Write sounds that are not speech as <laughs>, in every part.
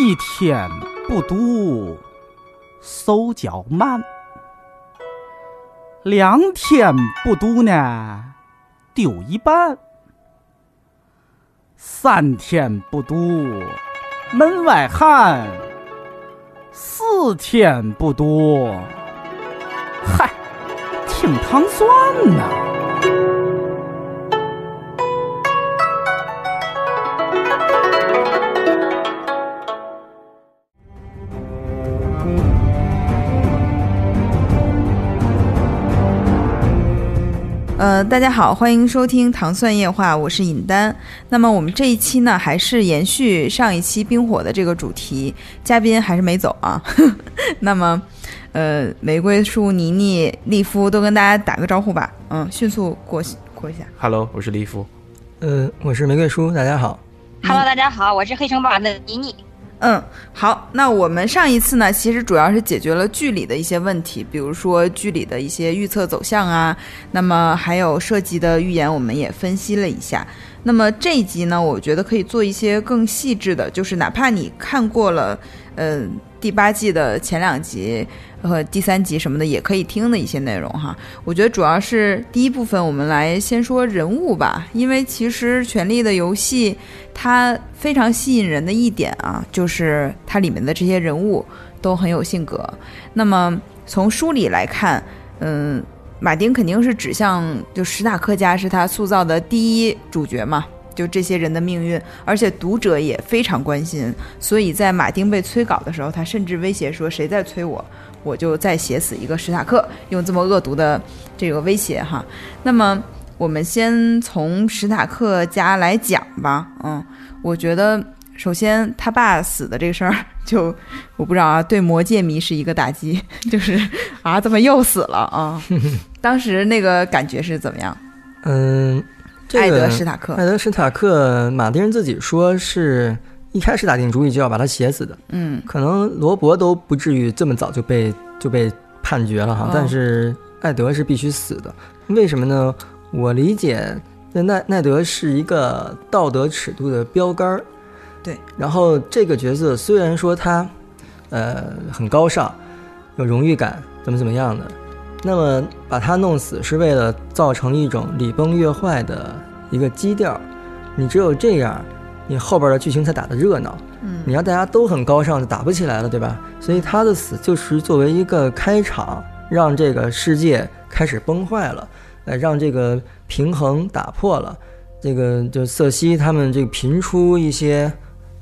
一天不读，手脚慢；两天不读呢，丢一半；三天不读，门外汉；四天不读，嗨，挺糖蒜呐。呃，大家好，欢迎收听《糖蒜夜话》，我是尹丹。那么我们这一期呢，还是延续上一期冰火的这个主题，嘉宾还是没走啊。<laughs> 那么，呃，玫瑰树、妮妮、利夫都跟大家打个招呼吧。嗯，迅速过过一下。Hello，我是利夫。呃，我是玫瑰叔，大家好。Hello，大家好，我是黑城堡的妮妮。嗯，好，那我们上一次呢，其实主要是解决了剧里的一些问题，比如说剧里的一些预测走向啊，那么还有涉及的预言，我们也分析了一下。那么这一集呢，我觉得可以做一些更细致的，就是哪怕你看过了，嗯，第八季的前两集和第三集什么的，也可以听的一些内容哈。我觉得主要是第一部分，我们来先说人物吧，因为其实《权力的游戏》它非常吸引人的一点啊，就是它里面的这些人物都很有性格。那么从书里来看，嗯，马丁肯定是指向就史塔克家是他塑造的第一主角嘛，就这些人的命运，而且读者也非常关心，所以在马丁被催稿的时候，他甚至威胁说：“谁在催我，我就再写死一个史塔克。”用这么恶毒的这个威胁哈。那么我们先从史塔克家来讲吧，嗯，我觉得首先他爸死的这个事儿，就我不知道啊，对魔戒迷是一个打击，<laughs> 就是啊，怎么又死了啊？<laughs> 当时那个感觉是怎么样？嗯，这个艾德史塔克艾德史塔克，马丁自己说是一开始打定主意就要把他写死的，嗯。可能罗伯都不至于这么早就被就被判决了哈，哦。但是艾德是必须死的，为什么呢？我理解，那奈奈德是一个道德尺度的标杆儿，对，然后这个角色虽然说他，呃，很高尚，有荣誉感，怎么怎么样的，那么把他弄死是为了造成一种礼崩乐坏的一个基调，你只有这样，你后边的剧情才打得热闹。嗯你让大家都很高尚，就打不起来了，对吧？所以他的死就是作为一个开场，让这个世界开始崩坏了，呃，让这个平衡打破了。这个就瑟西他们这个频出一些，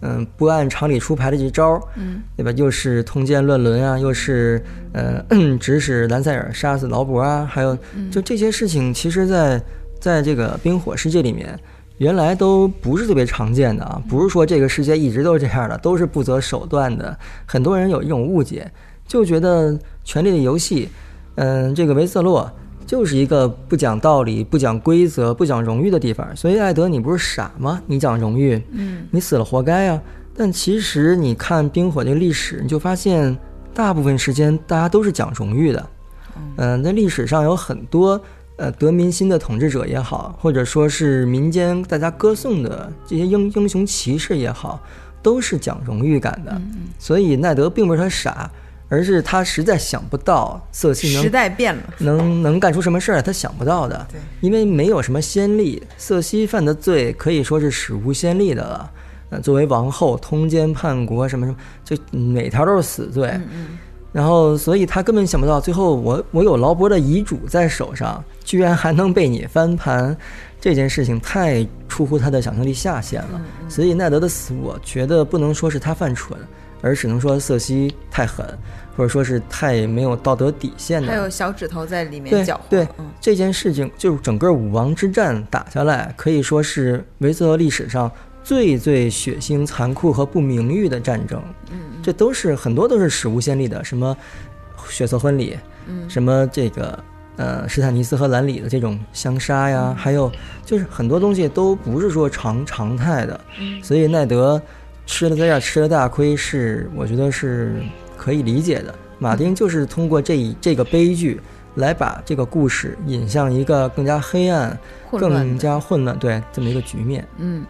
嗯，不按常理出牌的这招，嗯对吧？又是通奸乱伦啊，又是呃 <clears throat> 指使兰塞尔杀死劳勃啊，还有就这些事情，其实在在这个冰火世界里面，原来都不是特别常见的啊，不是说这个世界一直都是这样的，都是不择手段的。很多人有一种误解，就觉得《权力的游戏》，嗯，这个维瑟洛就是一个不讲道理、不讲规则、不讲荣誉的地方。所以艾德，你不是傻吗？你讲荣誉，嗯你死了活该啊！但其实你看冰火这个历史，你就发现大部分时间大家都是讲荣誉的。嗯，在历史上有很多呃得民心的统治者也好，或者说是民间大家歌颂的这些英英雄骑士也好，都是讲荣誉感的。所以奈德并不是他傻，而是他实在想不到瑟西能时代变了，能能干出什么事儿来，他想不到的。对，因为没有什么先例，瑟西犯的罪可以说是史无先例的了。呃，作为王后通奸叛国什么什么，就每条都是死罪。嗯然后，所以他根本想不到，最后我我有劳勃的遗嘱在手上，居然还能被你翻盘，这件事情太出乎他的想象力下限了。所以奈德的死，我觉得不能说是他犯蠢，而只能说瑟西太狠，或者说是太没有道德底线的。还有小指头在里面搅和，对嗯这件事情，就是整个武王之战打下来，可以说是维瑟勒历史上最最血腥、残酷和不名誉的战争。嗯这都是很多都是史无先例的，什么血色婚礼，嗯什么这个呃史坦尼斯和兰里的这种相杀呀，还有就是很多东西都不是说常常态的，嗯所以奈德吃了在这儿吃了大亏是我觉得是可以理解的。马丁就是通过这一这个悲剧来把这个故事引向一个更加黑暗、更。加混乱，对这么一个局面。嗯，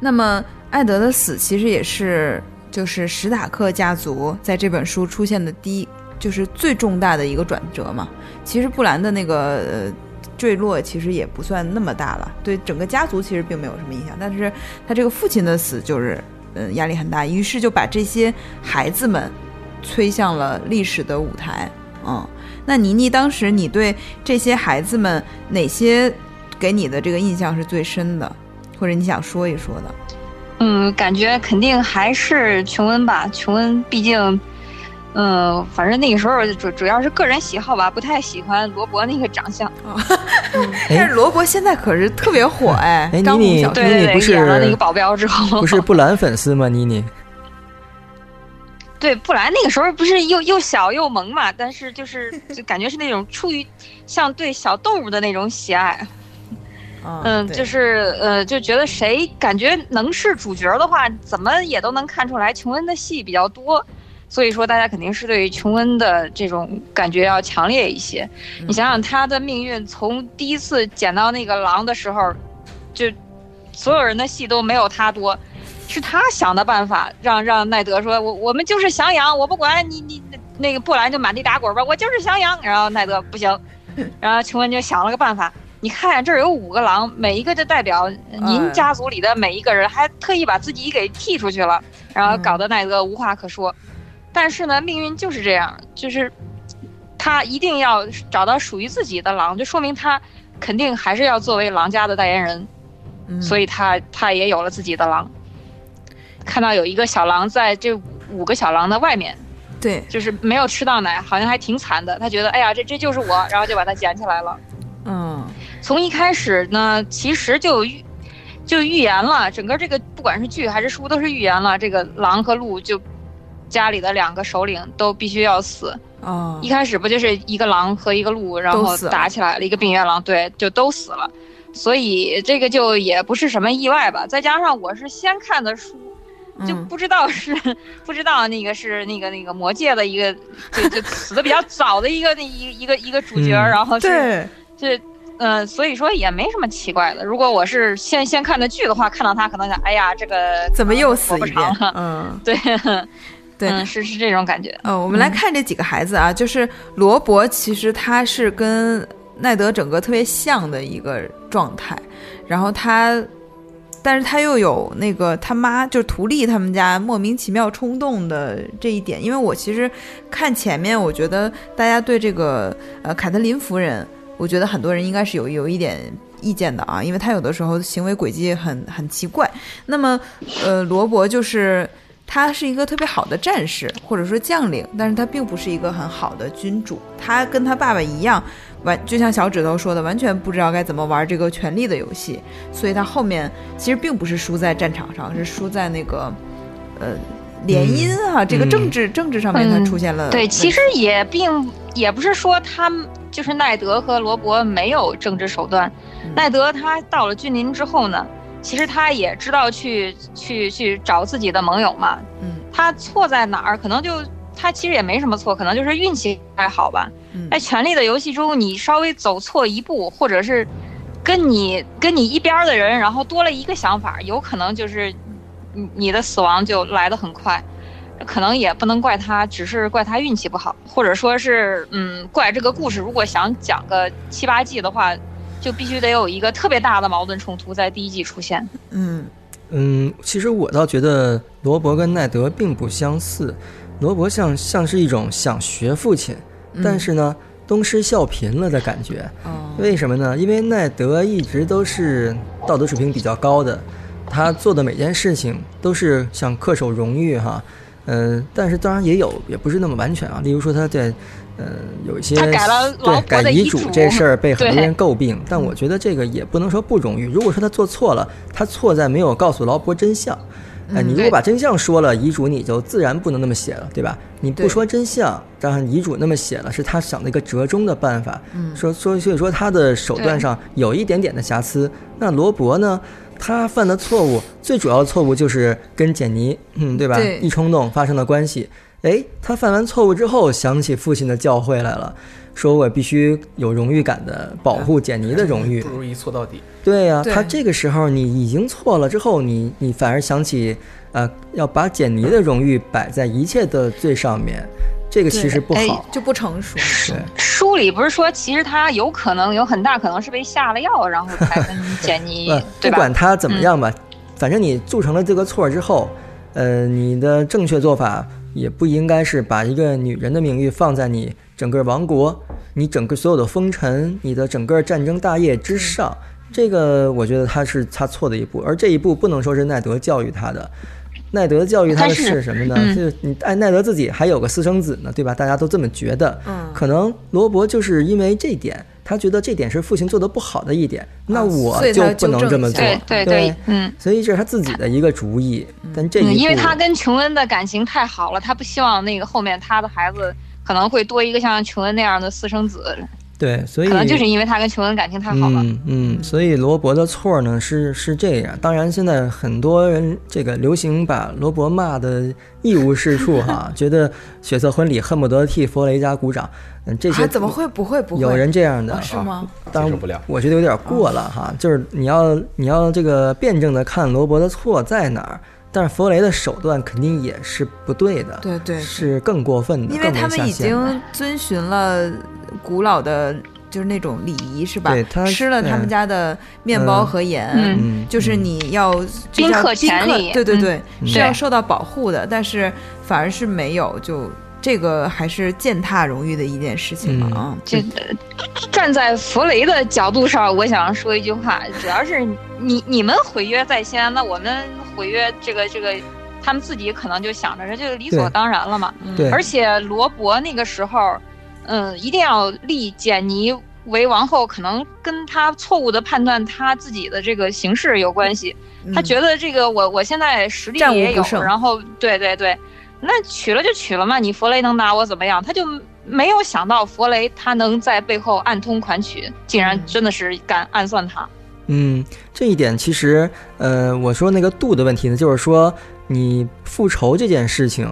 那么艾德的死其实也是就是史塔克家族在这本书出现的第一，就是最重大的一个转折嘛。其实布兰的那个呃坠落其实也不算那么大了，对整个家族其实并没有什么影响，但是他这个父亲的死就是嗯、压力很大，于是就把这些孩子们推向了历史的舞台。嗯，那倪妮当时你对这些孩子们哪些给你的这个印象是最深的？或者你想说一说的。嗯，感觉肯定还是琼恩吧。琼恩毕竟，嗯、反正那个时候主主要是个人喜好吧，不太喜欢罗伯那个长相。<laughs> 但是罗伯现在可是特别火哎，妮妮红小说对不是演了那个保镖之后，不是布兰粉丝吗？妮妮，对，布兰那个时候不是又又小又萌嘛，但是就是就感觉是那种出于像对小动物的那种喜爱，嗯，对就是呃，就觉得谁感觉能是主角的话，怎么也都能看出来琼恩的戏比较多，所以说大家肯定是对于琼恩的这种感觉要强烈一些。嗯你想想他的命运，从第一次捡到那个狼的时候，就所有人的戏都没有他多。是他想的办法，让让奈德说：“我我们就是想养，我不管你你那个布兰就满地打滚吧，我就是想养。”然后奈德不行，然后琼恩就想了个办法。你看这儿有五个狼，每一个就代表您家族里的每一个人，还特意把自己给剔出去了，然后搞得奈德无话可说。但是呢，命运就是这样，就是他一定要找到属于自己的狼，就说明他肯定还是要作为狼家的代言人。嗯所以他他也有了自己的狼。看到有一个小狼在这五个小狼的外面，对，就是没有吃到奶，好像还挺惨的。他觉得，哎呀，这这就是我，然后就把它捡起来了。嗯从一开始呢，其实就预就预言了，整个这个不管是剧还是书，都是预言了这个狼和鹿就家里的两个首领都必须要死。哦一开始不就是一个狼和一个鹿，然后打起来了，一个病原狼，对，就都死了。所以这个就也不是什么意外吧。再加上我是先看的书，就嗯不知道是、<laughs> 不知道那个是那个那个魔界的一个就就死的比较早的一个那一一个一个主角，嗯然后是对，这。呃，所以说也没什么奇怪的。如果我是先先看的剧的话，看到他可能想，哎呀，这个怎么又死不一遍？嗯，<laughs> 对，对嗯，是是这种感觉。呃，我们来看这几个孩子啊，就是罗伯，其实他是跟奈德整个特别像的一个状态，然后他，但是他又有那个他妈就是图利他们家莫名其妙冲动的这一点，因为我其实看前面，我觉得大家对这个呃凯特琳夫人，我觉得很多人应该是有有一点。意见的啊，因为他有的时候行为轨迹很很奇怪。那么，呃，罗伯就是他是一个特别好的战士或者说将领，但是他并不是一个很好的君主。他跟他爸爸一样，完就像小指头说的，完全不知道该怎么玩这个权力的游戏。所以他后面其实并不是输在战场上，是输在那个呃联姻啊、这个政治、政治上面他嗯出现了。对，其实也并也不是说他们就是奈德和罗伯没有政治手段。嗯奈德他到了君临之后呢，其实他也知道去去去找自己的盟友嘛。嗯他错在哪儿？可能就他其实也没什么错，可能就是运气还好吧。嗯在权力的游戏中，你稍微走错一步，或者是跟你跟你一边儿的人，然后多了一个想法，有可能就是你你的死亡就来得很快。可能也不能怪他，只是怪他运气不好，或者说是，嗯，怪这个故事。如果想讲个七八季的话，就必须得有一个特别大的矛盾冲突在第一季出现。嗯嗯，其实我倒觉得罗伯跟奈德并不相似，罗伯像像是一种想学父亲，但是呢东施效颦了的感觉。哦为什么呢？因为奈德一直都是道德水平比较高的，他做的每件事情都是想恪守荣誉哈。嗯、但是当然也有，也不是那么完全啊。例如说他在，呃，有一些他改了老婆对改遗嘱这事儿被很多人诟病，但我觉得这个也不能说不容易。如果说他做错了，他错在没有告诉劳勃真相。哎，你如果把真相说了，遗嘱你就自然不能那么写了，对吧？你不说真相，让遗嘱那么写了，是他想的一个折中的办法。嗯说说，所以说他的手段上有一点点的瑕疵。那罗伯呢？他犯的错误，最主要的错误就是跟简妮，嗯，对吧？对一冲动发生的关系。哎，他犯完错误之后想起父亲的教诲来了，说我必须有荣誉感的保护简妮的荣誉不。如一错到底。对呀、对他这个时候你已经错了之后，你你反而想起，呃，要把简妮的荣誉摆在一切的最上面，这个其实不哎好。就不成熟。对，书里不是说，其实他有可能有很大可能是被下了药，然后才跟 <laughs> 简妮不，对吧？不管他怎么样吧，反正你铸成了这个错之后，呃，你的正确做法也不应该是把一个女人的名誉放在你整个王国、你整个所有的风尘、你的整个战争大业之上。这个我觉得他是他错的一步，而这一步不能说是奈德教育他的。奈德教育他的是是什么呢？嗯就是你哎，奈德自己还有个私生子呢，对吧？大家都这么觉得。嗯可能罗伯就是因为这点，他觉得这点是父亲做的不好的一点，那啊我就不能这么做。对对对嗯。所以这是他自己的一个主意，但这一因为他跟琼恩的感情太好了，他不希望那个后面他的孩子可能会多一个像琼恩那样的私生子，对，所以可能就是因为他跟琼恩感情太好了。嗯嗯，所以罗伯的错呢是是这样。当然，现在很多人这个流行把罗伯骂的一无是处哈，<laughs> 觉得血色婚礼恨不得替弗雷家鼓掌。嗯，这些啊，怎么会？不会不会？有人这样的啊？是吗？当然接受不了我觉得有点过了哈。就是你要你要这个辩证的看罗伯的错在哪儿，但是弗雷的手段肯定也是不对的，对对，是更过分的，因为他们已经遵循了古老的，就是那种礼仪，是吧？对？他吃了他们家的面包和盐，就是你要宾客宾权利。嗯对对对，嗯。是要受到保护的，但是反而是没有，就这个还是践踏荣誉的一件事情嘛嗯。啊。这站在弗雷的角度上，我想说一句话，主要是你你们毁约在先，那我们毁约这个这个，他们自己可能就想着这就理所当然了嘛。而且罗伯那个时候，嗯，一定要立简妮为王后，可能跟他错误的判断他自己的这个形势有关系。他嗯觉得这个我我现在实力也有，然后对对对，那娶了就娶了嘛，你弗雷能拿我怎么样？他就没有想到弗雷他能在背后暗通款曲，竟然嗯真的是敢暗算他。嗯，这一点其实，呃，我说那个度的问题呢，就是说你复仇这件事情，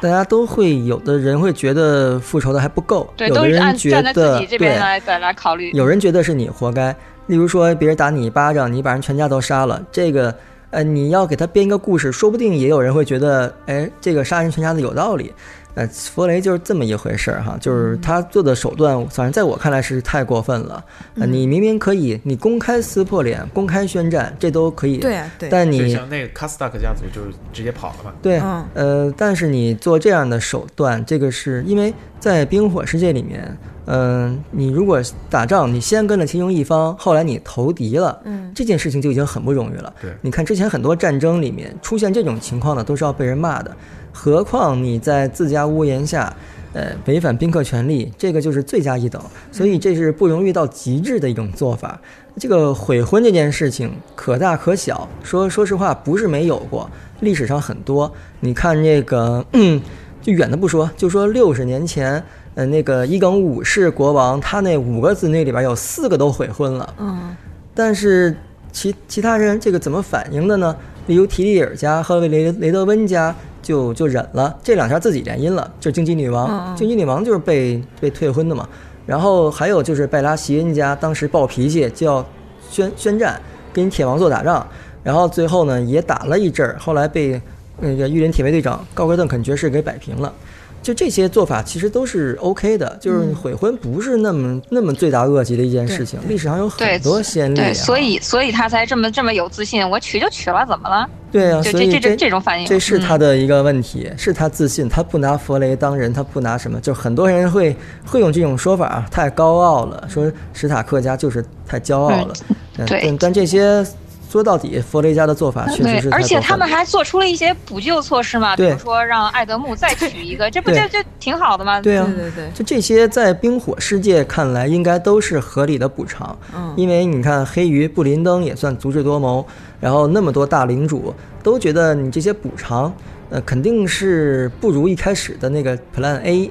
大家都会有的人会觉得复仇的还不够，对，有都是按的人觉站在自得己这边对，来再来考虑。有人觉得是你活该。例如说，别人打你一巴掌，你把人全家都杀了，这个，呃，你要给他编一个故事，说不定也有人会觉得，哎，这个杀人全家的有道理。呃，弗雷就是这么一回事儿哈，就是他做的手段，反正在我看来是太过分了。呃，你明明可以，你公开撕破脸、公开宣战，这都可以。对啊对，但你就像那个卡斯达克家族就是直接跑了嘛。对，嗯呃，但是你做这样的手段，这个是因为在冰火世界里面，嗯、你如果打仗，你先跟了其中一方，后来你投敌了，嗯这件事情就已经很不容易了。对你看之前很多战争里面出现这种情况的，都是要被人骂的，何况你在自家屋檐下。呃，违反宾客权利，这个就是罪加一等，所以这是不荣誉到极致的一种做法。这个悔婚这件事情可大可小，说说实话不是没有过，历史上很多。你看这个，嗯，就远的不说，就说六十年前，呃，那个伊耿五世国王，他那五个子女里边有四个都悔婚了，嗯但是其其他人这个怎么反应的呢？例如提利尔家和雷雷德温家就就忍了，这两下自己联姻了，就是荆棘女王，荆棘女王就是被被退婚的嘛。然后还有就是拜拉席恩家当时暴脾气就要宣宣战，跟铁王座打仗，然后最后呢也打了一阵儿，后来被那个御林铁卫队长高格邓肯爵士给摆平了。就这些做法其实都是 OK 的，就是嗯悔婚不是那么那么罪大恶极的一件事情，历史上有很多先例、啊。对，所以所以他才这么这么有自信，我娶就娶了，怎么了？对啊，就所以这这这种反应，这是嗯他的一个问题，是他自信，他不拿佛雷当人，他不拿什么，就很多人会会用这种说法啊，太高傲了，说史塔克家就是太骄傲了，嗯对但但这些说到底，弗雷家的做法确对实是，太而且他们还做出了一些补救措施嘛，比如说让艾德木再娶一个，<laughs> 这不就就挺好的吗？对啊。对，对对，就这些在冰火世界看来应该都是合理的补偿，嗯。因为你看黑鱼布林登也算足智多谋，然后那么多大领主都觉得你这些补偿，呃，肯定是不如一开始的那个 Plan A。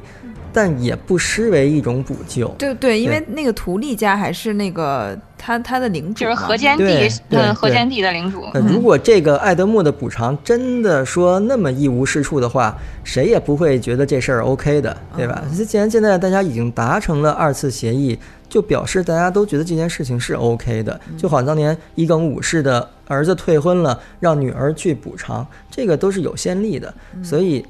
但也不失为一种补救。对对，因为那个图利家还是那个他他的领主就是嘛河间地嗯，河间地的领主。呃，如果这个爱德莫的补偿真的说那么一无是处的话，谁也不会觉得这事儿 OK 的，对吧？既然现在大家已经达成了二次协议，就表示大家都觉得这件事情是 OK 的，就好像当年伊耿武士的儿子退婚了，让女儿去补偿，这个都是有先例的，所以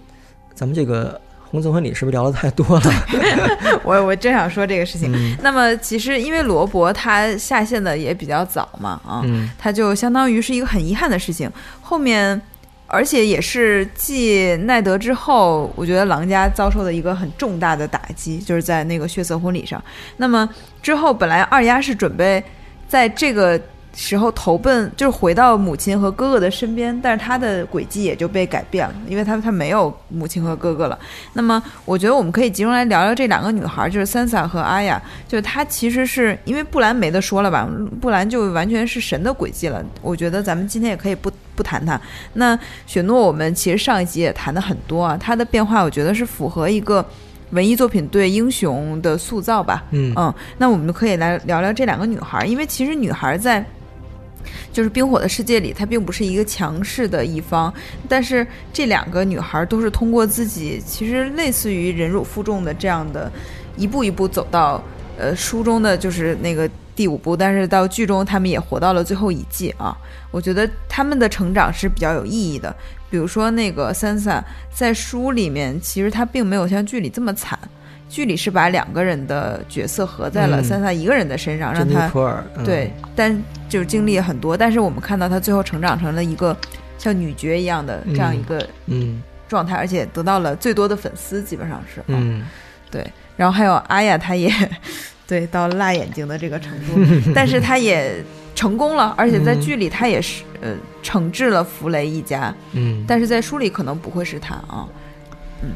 咱们这个红色婚礼是不是聊的太多了？<laughs> 我我正想说这个事情。嗯那么其实因为罗伯他下线的也比较早嘛，啊，嗯他就相当于是一个很遗憾的事情。后面，而且也是继奈德之后，我觉得狼家遭受的一个很重大的打击，就是在那个血色婚礼上。那么之后，本来二丫是准备在这个时候投奔，就是回到母亲和哥哥的身边，但是他的轨迹也就被改变了，因为他他没有母亲和哥哥了。那么，我觉得我们可以集中来聊聊这两个女孩，就是 Sansa 和阿雅。就是她其实是因为布兰没得说了吧，布兰就完全是神的轨迹了。我觉得咱们今天也可以不不谈她。那雪诺，我们其实上一集也谈的很多啊，她的变化，我觉得是符合一个文艺作品对英雄的塑造吧。嗯嗯，那我们可以来聊聊这两个女孩，因为其实女孩在就是冰火的世界里，她并不是一个强势的一方，但是这两个女孩都是通过自己其实类似于忍辱负重的这样的，一步一步走到呃书中的就是那个第五部，但是到剧中她们也活到了最后一季啊。我觉得她们的成长是比较有意义的。比如说那个 Sansa 在书里面，其实她并没有像剧里这么惨。剧里是把两个人的角色合在了三三萨一个人的身上，让他，嗯。对，但就是经历很多，但是我们看到他最后成长成了一个像女爵一样的这样一个嗯。状态，而且得到了最多的粉丝，基本上是。嗯。对。然后还有阿雅，她也 <laughs> 对到辣眼睛的这个程度，<laughs> 但是她也成功了，而且在嗯剧里她也是呃惩治了弗雷一家，嗯，但是在书里可能不会是她啊。嗯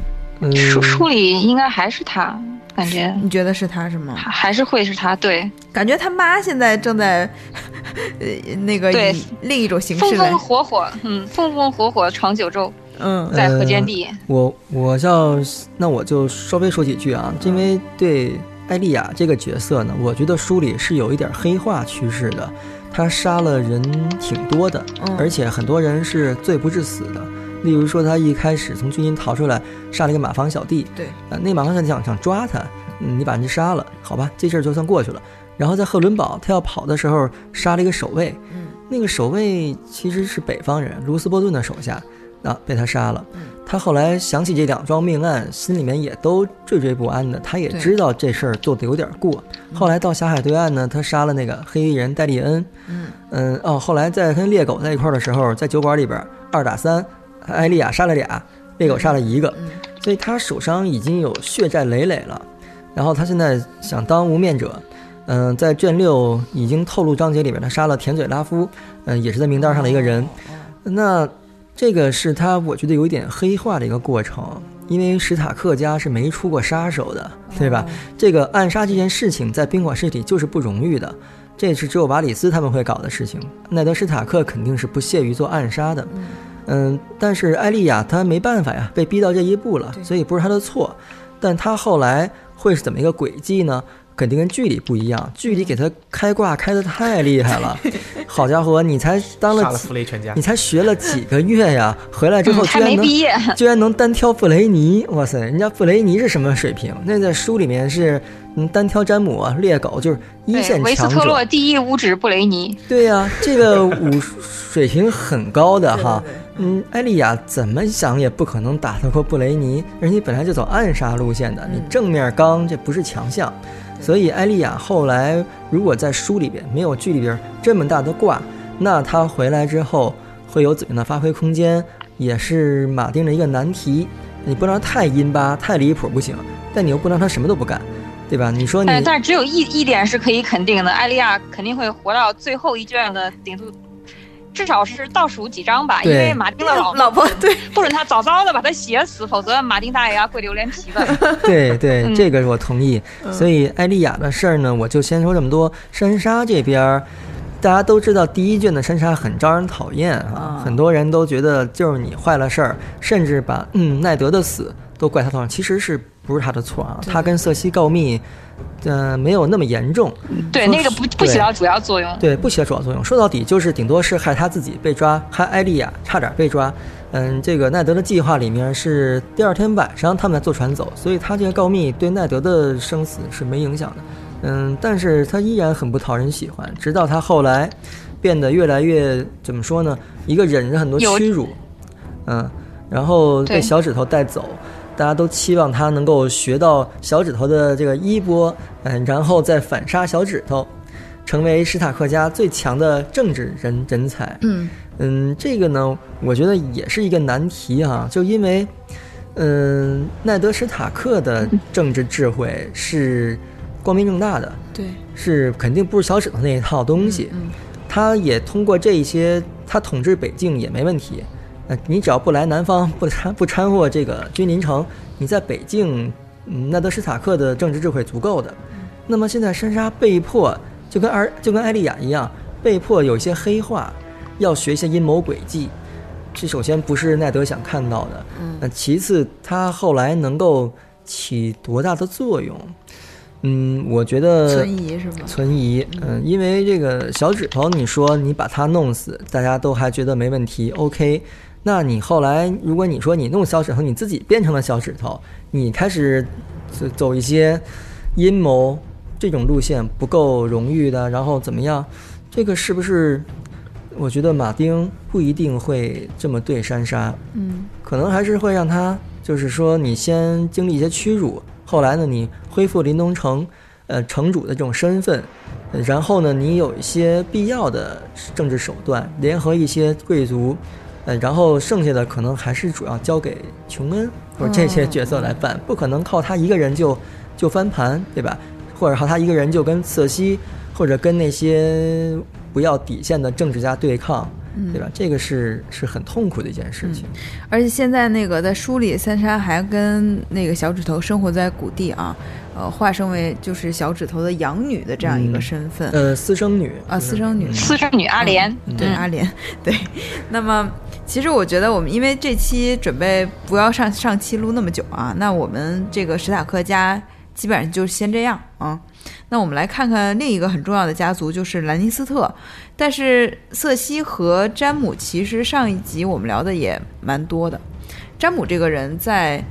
书书里应该还是他，感觉你觉得是他是吗？还还是会是他。对，感觉他妈现在正在呃那个对以另一种形式风风，火火，嗯，风风火火闯九州，嗯在河间地。我我要那我就稍微说几句啊，因为对艾丽亚这个角色呢，我觉得书里是有一点黑化趋势的，她杀了人挺多的，嗯而且很多人是罪不至死的。例如说，他一开始从军营逃出来，杀了一个马房小弟，对，呃，那马房小弟想想抓他，嗯，你把人杀了，好吧，这事儿就算过去了。然后在赫伦堡，他要跑的时候杀了一个守卫，嗯那个守卫其实是北方人，卢斯波顿的手下，啊，被他杀了。嗯他后来想起这两桩命案，心里面也都惴惴不安的。他也知道这事儿做的有点过。后来到霞海对岸呢，他杀了那个黑衣人戴利恩。嗯嗯哦，后来在跟猎狗在一块儿的时候，在酒馆里边二打三，艾丽亚杀了俩，猎狗杀了一个，嗯所以他手上已经有血债累累了。然后他现在想当无面者，嗯、在卷六已经透露章节里面，他杀了甜嘴拉夫，嗯、也是在名单上的一个人。那这个是他我觉得有一点黑化的一个过程，因为史塔克家是没出过杀手的，对吧？这个暗杀这件事情在冰火世里就是不荣誉的，这是只有瓦里斯他们会搞的事情。奈德史塔克肯定是不屑于做暗杀的，嗯，但是艾丽亚她没办法呀，被逼到这一步了，所以不是她的错。但她后来会是怎么一个轨迹呢？肯定跟剧里不一样，剧里给她开挂开的太厉害了，<laughs> 好家伙，你才当杀了了弗雷全家你。才学了几个月呀，回来之后居然能、没毕业，居然能单挑布雷尼，哇塞，人家布雷尼是什么水平？那在书里面是嗯单挑詹姆啊，猎狗就是一对，维斯线强者。特洛第一五指布雷尼，对呀、这个武水平很高的 <laughs> 哈。嗯，艾丽亚怎么想也不可能打得过布雷尼，而且本来就走暗杀路线的，你正面刚这不是强项。所以艾丽亚后来如果在书里边没有剧里边这么大的挂，那他回来之后会有怎样的发挥空间，也是马丁的一个难题。你不能太阴巴、太离谱不行，但你又不能让他什么都不干，对吧？你说你但但是只有一一点是可以肯定的，艾利亚肯定会活到最后一卷的顶度，至少是倒数几章吧，因为马丁的老 <laughs> 老婆对，不准他早早的把他写死，否则马丁大爷要跪榴莲皮的。<laughs> 对对，嗯这个我同意。所以艾丽亚的事儿呢，我就先说这么多。珊莎这边，大家都知道第一卷的珊莎很招人讨厌啊，啊很多人都觉得就是你坏了事儿，甚至把嗯奈德的死都怪他头上，其实是不是他的错啊？他跟瑟西告密，呃，没有那么严重，对，那个不不起到主要作用。对，不起到主要作用。说到底就是顶多是害他自己被抓，害艾丽亚差点被抓。嗯，这个奈德的计划里面是第二天晚上他们坐船走，所以他这个告密对奈德的生死是没影响的。嗯，但是他依然很不讨人喜欢，直到他后来变得越来越怎么说呢？一个忍着很多屈辱，嗯，然后被小指头带走。大家都期望他能够学到小指头的这个衣钵，嗯，然后再反杀小指头，成为史塔克家最强的政治人人才。嗯嗯，这个呢，我觉得也是一个难题哈、就因为，嗯，奈德史塔克的政治智慧是光明正大的，对，是肯定不是小指头那一套东西。嗯他也通过这一些，他统治北境也没问题。呃，你只要不来南方，不掺不掺和这个君临城，你在北境，嗯，奈德史塔克的政治智慧足够的。那么现在珊莎被迫就跟尔就跟艾丽亚一样，被迫有一些黑化，要学一些阴谋诡计。这首先不是奈德想看到的，嗯那其次他后来能够起多大的作用？嗯，我觉得存疑是吗？存疑，嗯，因为这个小指头，你说你把他弄死，大家都还觉得没问题，OK。那你后来，如果你说你弄小指头，你自己变成了小指头，你开始走走一些阴谋这种路线，不够荣誉的，然后怎么样？这个是不是？我觉得马丁不一定会这么对珊莎，嗯可能还是会让他，就是说你先经历一些屈辱，后来呢，你恢复临东城，呃，城主的这种身份，然后呢，你有一些必要的政治手段，联合一些贵族，呃，然后剩下的可能还是主要交给琼恩或者这些角色来办，不可能靠他一个人就就翻盘，对吧？或者靠他一个人就跟瑟西或者跟那些不要底线的政治家对抗，对吧？这个是是很痛苦的一件事情。而且现在那个在书里，三莎还跟那个小指头生活在谷地啊，呃，化身为就是小指头的养女的这样一个嗯身份。呃，私生女啊私生女嗯私生女阿莲，对嗯阿莲，对。那么，其实我觉得我们因为这期准备不要上上期录那么久啊，那我们这个史塔克家基本上就先这样啊。那我们来看看另一个很重要的家族，就是兰尼斯特。但是瑟西和詹姆其实上一集我们聊的也蛮多的。詹姆这个人在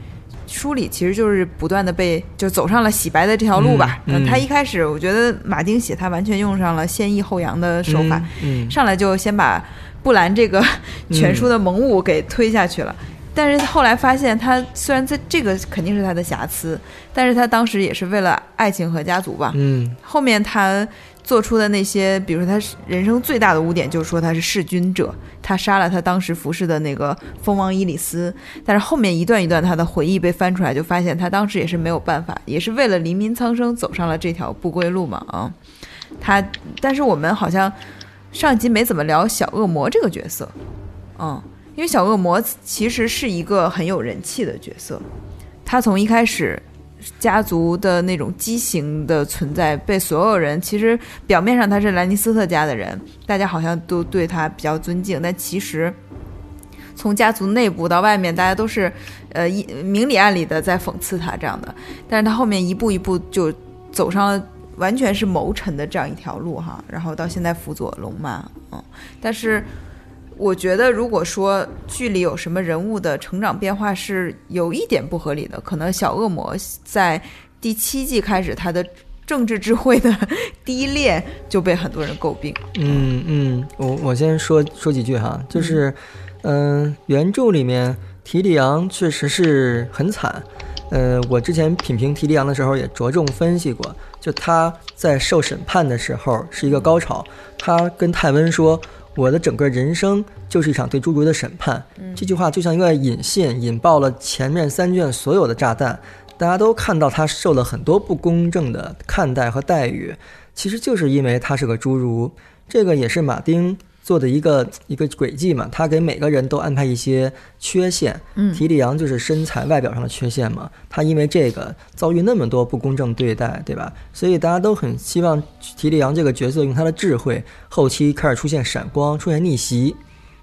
书里其实就是不断的被就走上了洗白的这条路吧。嗯嗯他一开始我觉得马丁写他完全用上了先抑后扬的手法，嗯，嗯上来就先把布兰这个 <laughs> 全书的萌物给推下去了。但是后来发现，他虽然在这个肯定是他的瑕疵，但是他当时也是为了爱情和家族吧。嗯后面他做出的那些，比如说他人生最大的污点，就是说他是弑君者，他杀了他当时服侍的那个蜂王伊里斯。但是后面一段一段他的回忆被翻出来，就发现他当时也是没有办法，也是为了黎民苍生走上了这条不归路嘛啊。他，但是我们好像上一集没怎么聊小恶魔这个角色，嗯，因为小恶魔其实是一个很有人气的角色，他从一开始家族的那种畸形的存在，被所有人其实表面上他是兰尼斯特家的人，大家好像都对他比较尊敬，但其实从家族内部到外面，大家都是呃一明里暗里的在讽刺他这样的，但是他后面一步一步就走上了。完全是谋臣的这样一条路哈，然后到现在辅佐龙妈，嗯，但是我觉得如果说剧里有什么人物的成长变化是有一点不合理的，可能小恶魔在第七季开始他的政治智慧的低劣就被很多人诟病。嗯嗯，我我先说说几句哈，就是，嗯、原著里面提里昂确实是很惨，呃，我之前品评提里昂的时候也着重分析过，就他在受审判的时候是一个高潮，他跟泰温说。我的整个人生就是一场对侏儒的审判。这句话就像一个引信，引爆了前面三卷所有的炸弹。大家都看到他受了很多不公正的看待和待遇，其实就是因为他是个侏儒。这个也是马丁做的一个一个轨迹嘛，他给每个人都安排一些缺陷。嗯提里昂就是身材外表上的缺陷嘛，他因为这个遭遇那么多不公正对待，对吧？所以大家都很希望提里昂这个角色用他的智慧，后期开始出现闪光，出现逆袭。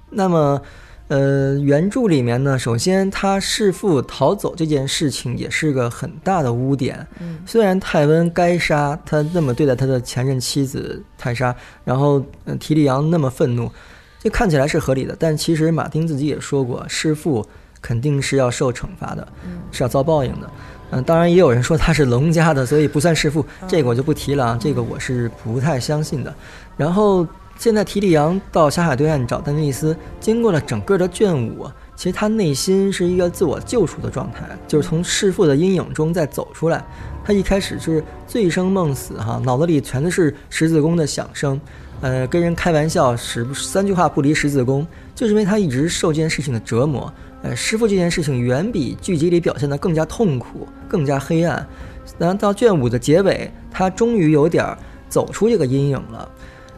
那么，呃，原著里面呢，首先他弑父逃走这件事情也是个很大的污点。嗯虽然泰温该杀，他那么对待他的前任妻子泰莎，然后呃提利昂那么愤怒，这看起来是合理的。但其实马丁自己也说过，弑父肯定是要受惩罚的，是要遭报应的。嗯，当然也有人说他是龙家的，所以不算弑父，这个我就不提了啊，这个我是不太相信的。然后现在提里昂到狭海对岸找丹尼斯，经过了整个的卷五，其实他内心是一个自我救赎的状态，就是从弑父的阴影中再走出来。他一开始是醉生梦死哈，脑子里全都是十字弓的响声，呃，跟人开玩笑，十三句话不离十字弓，就是因为他一直受这件事情的折磨。呃，师傅这件事情远比剧集里表现的更加痛苦，更加黑暗。然后到卷五的结尾，他终于有点走出这个阴影了。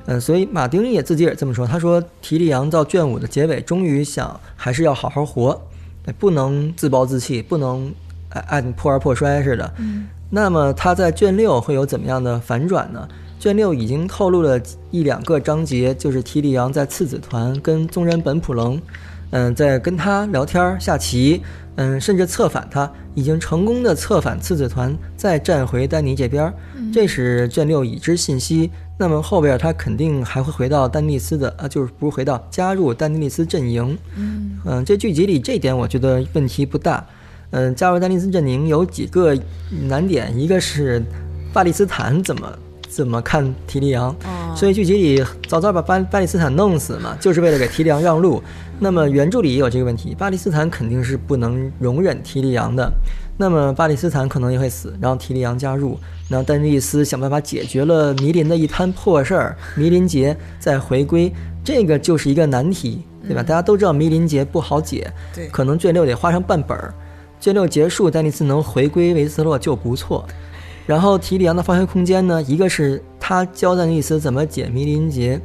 嗯，所以马丁也自己也这么说，他说提利昂到卷五的结尾，终于想还是要好好活，哎不能自暴自弃，不能哎按破而破摔似的。嗯那么他在卷六会有怎么样的反转呢？卷六已经透露了一两个章节，就是提里昂在次子团跟宗人本普棱，嗯，在跟他聊天儿下棋，嗯，甚至策反他，已经成功的策反次子团，再站回丹尼这边儿，这是卷六已知信息。那么后边他肯定还会回到丹尼斯的，啊，就是不是回到加入丹尼斯阵营。嗯嗯，这剧集里这点我觉得问题不大。嗯，加入丹尼斯阵营有几个难点，一个是巴利斯坦怎么怎么看提利昂，哦所以剧集里早早把巴巴利斯坦弄死嘛，就是为了给提利昂让路。那么原著里也有这个问题，巴利斯坦肯定是不能容忍提利昂的，那么巴里斯坦可能也会死，然后提利昂加入，然后丹尼斯想办法解决了迷林的一摊破事儿，迷林杰再回归，这个就是一个难题，对吧？大家都知道迷林杰不好解，对可能卷六得花上半本儿，卷六结束，丹尼斯能回归维斯洛就不错。然后提里昂的发挥空间呢，一个是他教丹尼斯怎么解迷林杰，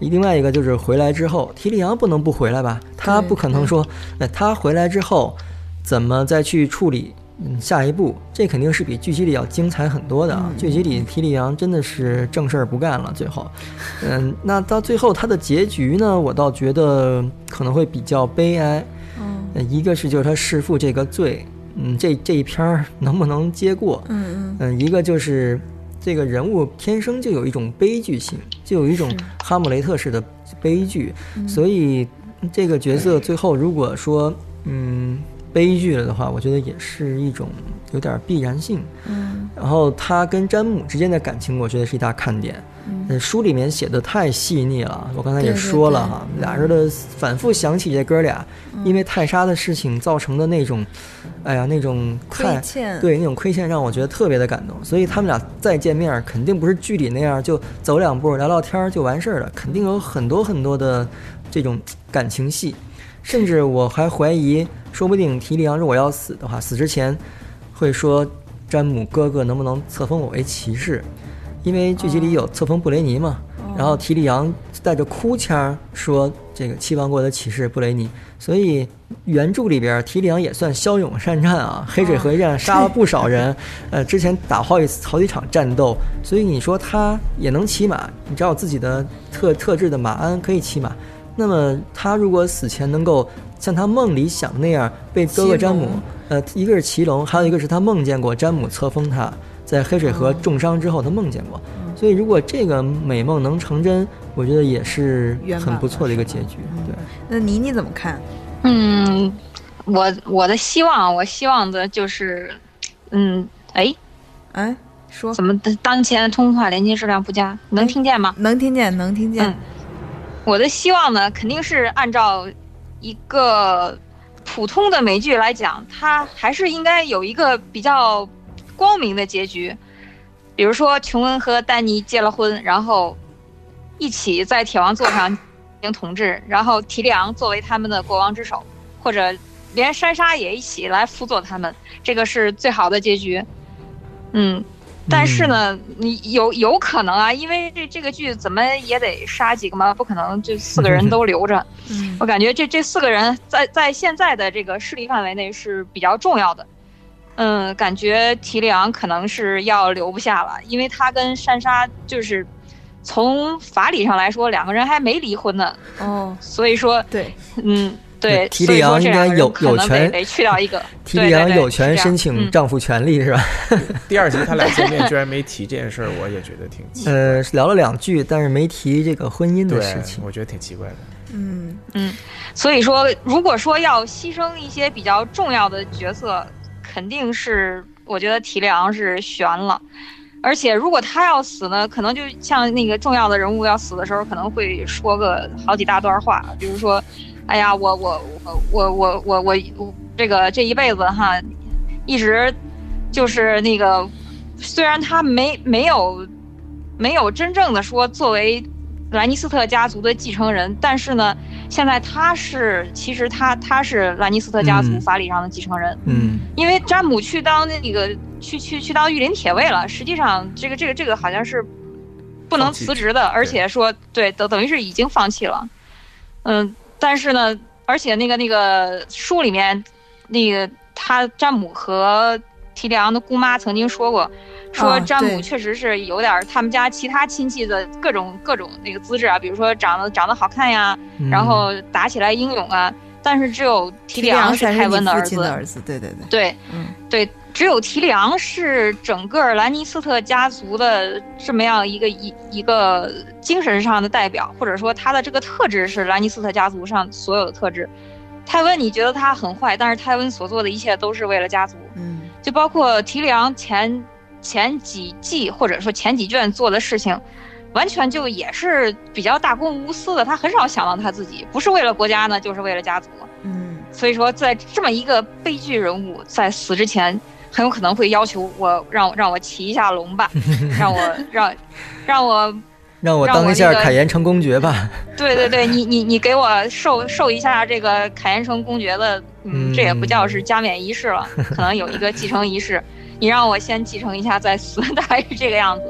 另外一个就是回来之后，提里昂不能不回来吧？他不可能说，那他回来之后怎么再去处理嗯下一步？这肯定是比剧集里要精彩很多的啊！剧集里提里昂真的是正事儿不干了，最后，嗯，那到最后他的结局呢，我倒觉得可能会比较悲哀。嗯呃一个是就是他弑父这个罪，嗯，这这一篇儿 <laughs> 能不能接过？嗯嗯，一个就是这个人物天生就有一种悲剧性，就有一种哈姆雷特式的悲剧，所以这个角色最后如果说嗯悲剧了的话，我觉得也是一种有点必然性。嗯然后他跟詹姆之间的感情，我觉得是一大看点。嗯，书里面写的太细腻了，我刚才也对对对说了哈，俩人的反复想起这哥俩，嗯因为泰莎的事情造成的那种，哎呀，那种太亏欠对那种亏欠让我觉得特别的感动。所以他们俩再见面，肯定不是剧里那样就走两步聊聊天儿就完事儿了，肯定有很多很多的这种感情戏。甚至我还怀疑，说不定提里昂如果要死的话，死之前会说詹姆哥哥能不能册封我为骑士，因为剧集里有册封布雷尼嘛。然后提里昂带着哭腔说这个七王国的骑士布雷尼，所以原著里边提里昂也算骁勇善战啊，黑水河一战杀了不少人，呃，之前打好几好几场战斗，所以你说他也能骑马，你只要有自己的特特制的马鞍可以骑马，那么他如果死前能够像他梦里想的那样被哥哥詹姆，呃，一个是骑龙，还有一个是他梦见过詹姆册封他，在黑水河重伤之后他梦见过，所以如果这个美梦能成真，我觉得也是很不错的一个结局。对，那妮妮怎么看？嗯，我我的希望，我希望的就是，嗯，哎，哎，说怎么当前通话连接质量不佳？能听见吗？能听见，能听见嗯。我的希望呢，肯定是按照一个普通的美剧来讲，它还是应该有一个比较光明的结局。比如说，琼恩和丹尼结了婚，然后一起在铁王座上进行统治，然后提里昂作为他们的国王之首，或者连珊莎也一起来辅佐他们，这个是最好的结局。嗯，但是呢，你有有可能啊，因为这这个剧怎么也得杀几个嘛，不可能就四个人都留着。嗯。我感觉这这四个人在在现在的这个势力范围内是比较重要的。嗯，感觉提里昂可能是要留不下了，因为他跟珊莎就是从法理上来说，两个人还没离婚呢，哦，所以说，对，嗯，对，提里昂应该有有权得去掉一个。提里昂有权申请丈夫权利是吧？<laughs> 第二集他俩 <laughs> 见面居然没提这件事儿，我也觉得挺奇呃聊了两句，但是没提这个婚姻的事情，我觉得挺奇怪的。嗯嗯，所以说，如果说要牺牲一些比较重要的角色，肯定是我觉得提里昂是悬了。而且，如果他要死呢，可能就像那个重要的人物要死的时候，可能会说个好几大段话，比如说，哎呀，我我我我我我我这个这一辈子哈，一直就是那个，虽然他没没有没有真正的说作为兰尼斯特家族的继承人，但是呢，现在他是其实他他是兰尼斯特家族法理上的继承人，嗯，因为詹姆去当那个。去去去当御林铁卫了，实际上这个这个这个好像是不能辞职的，而且说对等等于是已经放弃了，嗯，但是呢，而且那个那个书里面，那个他詹姆和提里昂的姑妈曾经说过，说詹姆确实是有点他们家其他亲戚的各种各种那个资质啊，比如说长得长得好看呀，然后打起来英勇啊，但是只有提里昂是泰温的儿子，儿子，对对对，对，嗯，对。只有提里昂是整个兰尼斯特家族的这么样一个一一个精神上的代表，或者说他的这个特质是兰尼斯特家族上所有的特质。泰温，你觉得他很坏，但是泰温所做的一切都是为了家族。嗯，就包括提里昂前前几季或者说前几卷做的事情，完全就也是比较大公无私的，他很少想到他自己，不是为了国家呢，就是为了家族。嗯，所以说在这么一个悲剧人物在死之前。很有可能会要求我让让我骑一下龙吧，<laughs> 让我让 <laughs> 让我让我当一下凯岩城公爵吧。<laughs> 对对对，你你你给我授授一下这个凯岩城公爵的，嗯，这也不叫是加冕仪式了，可能有一个继承仪式，你让我先继承一下再死，大概是这个样子。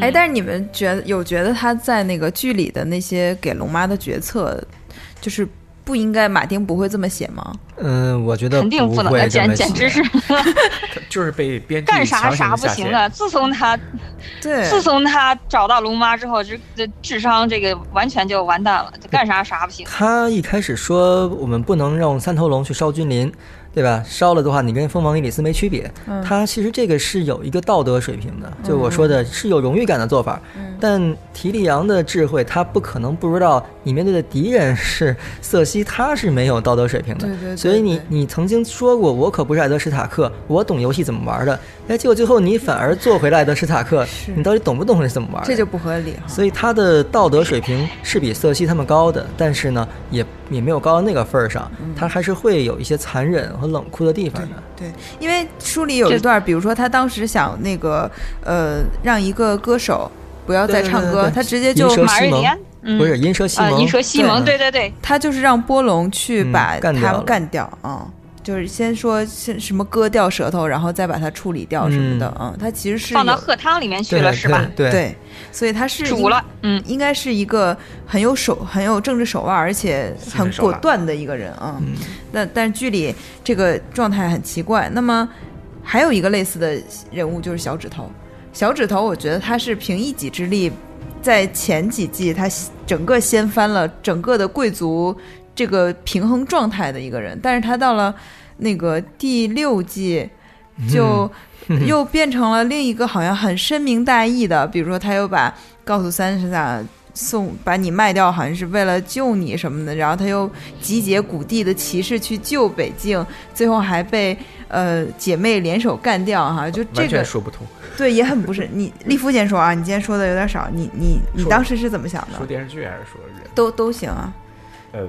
哎，但是你们觉得有觉得他在那个剧里的那些给龙妈的决策，就是。不应该，马丁不会这么写吗？嗯，我觉得肯定不能，简简直是，就是被 <laughs> 编干啥啥不行啊！自从他，对，自从他找到龙妈之后，这这智商这个完全就完蛋了，干啥啥不行。他一开始说我们不能让三头龙去烧君临。对吧？烧了的话，你跟蜂王伊里斯没区别。他其实这个是有一个道德水平的，就我说的是有荣誉感的做法。但提利昂的智慧，他不可能不知道你面对的敌人是瑟西，他是没有道德水平的。对对。所以你你曾经说过，我可不是艾德史塔克，我懂游戏怎么玩的。哎，结果最后你反而做回来的史塔克，你到底懂不懂是怎么玩？这就不合理。所以他的道德水平是比瑟西他们高的，但是呢，也也没有高到那个份儿上，他还是会有一些残忍。和冷酷的地方的，对，因为书里有一段，比如说他当时想那个，呃，让一个歌手不要再唱歌，他直接就马瑞莲，不是银蛇西蒙，银蛇西蒙，对。对对，他就是让波隆去把他干掉啊。就是先说先什么割掉舌头，然后再把它处理掉什么的，嗯，它其实是放到鹤汤里面去了，是吧？对，所以它是煮了，嗯，应该是一个很有手、很有政治手腕，而且很果断的一个人啊。那但是剧里这个状态很奇怪。那么还有一个类似的人物就是小指头，小指头，我觉得他是凭一己之力，在前几季他整个掀翻了整个的贵族。这个平衡状态的一个人，但是他到了那个第六季，就 <laughs> 又变成了另一个好像很深明大义的，比如说他又把告诉三十萨送把你卖掉，好像是为了救你什么的，然后他又集结谷地的骑士去救北境，最后还被呃姐妹联手干掉哈，就这个说不通，对，也很不是你立夫先说啊，你今天说的有点少，你你你当时是怎么想的？说电视剧还是说人？都都行啊，呃。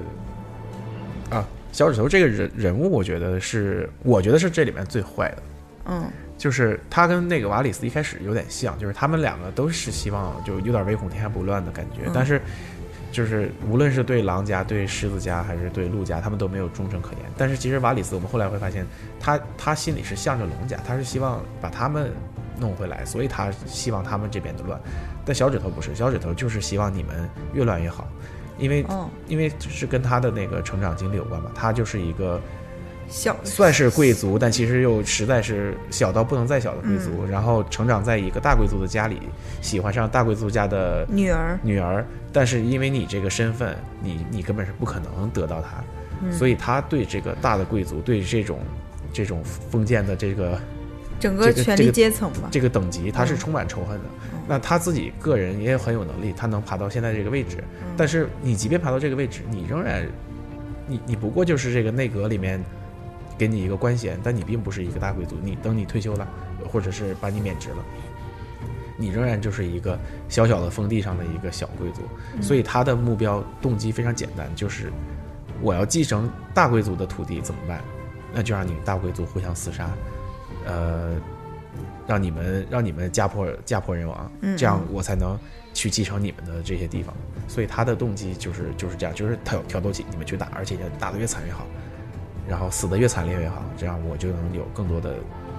啊，小指头这个人人物，我觉得是，我觉得是这里面最坏的。嗯，就是他跟那个瓦里斯一开始有点像，就是他们两个都是希望就有点唯恐天下不乱的感觉，但是就是无论是对狼家、对狮子家还是对鹿家，他们都没有忠诚可言。但是其实瓦里斯，我们后来会发现，他他心里是向着龙家，他是希望把他们弄回来，所以他希望他们这边的乱。但小指头不是，小指头就是希望你们越乱越好。因为，因为是跟他的那个成长经历有关嘛，他就是一个小算是贵族，但其实又实在是小到不能再小的贵族。然后成长在一个大贵族的家里，喜欢上大贵族家的女儿，女儿。但是因为你这个身份，你你根本是不可能得到她。所以他对这个大的贵族，对这种这种封建的这个整个权力这个这个阶层吧。这个等级，他是嗯充满仇恨的。那他自己个人也很有能力，他能爬到现在这个位置。但是你即便爬到这个位置，你仍然，你你不过就是这个内阁里面给你一个官衔，但你并不是一个大贵族。你等你退休了，或者是把你免职了，你仍然就是一个小小的封地上的一个小贵族。所以他的目标动机非常简单，就是我要继承大贵族的土地怎么办？那就让你们大贵族互相厮杀，呃，让你们让你们家破家破人亡，嗯这样我才能去继承你们的这些地方。所以他的动机就是就是这样，就是挑挑逗起你们去打，而且打得越惨越好，然后死得越惨烈越好，这样我就能有更多的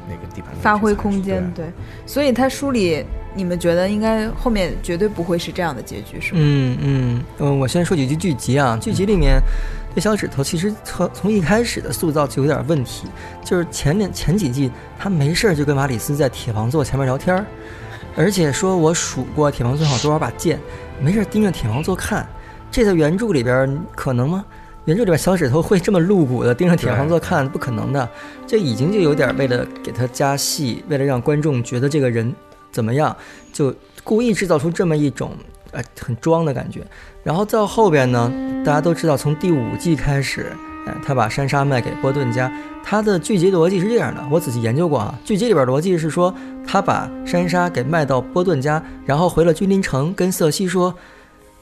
那个地盘发挥空间，对对，所以他书里你们觉得应该后面绝对不会是这样的结局，是吗？嗯嗯嗯，我先说几句剧集啊，剧集里面这小指头其实从从一开始的塑造就有点问题，就是前面前几季他没事儿就跟马里斯在铁王座前面聊天儿，而且说我数过铁王座上有多少把剑，没事盯着铁王座看，这在原著里边可能吗？原著里边小指头会这么露骨的盯着铁王座看，不可能的。这已经就有点为了给他加戏，为了让观众觉得这个人怎么样，就故意制造出这么一种呃很装的感觉。然后到后边呢，大家都知道，从第五季开始，呃，他把山莎卖给波顿家。他的剧集逻辑是这样的，我仔细研究过啊。剧集里边逻辑是说，他把山莎给卖到波顿家，然后回了君临城，跟瑟西说：“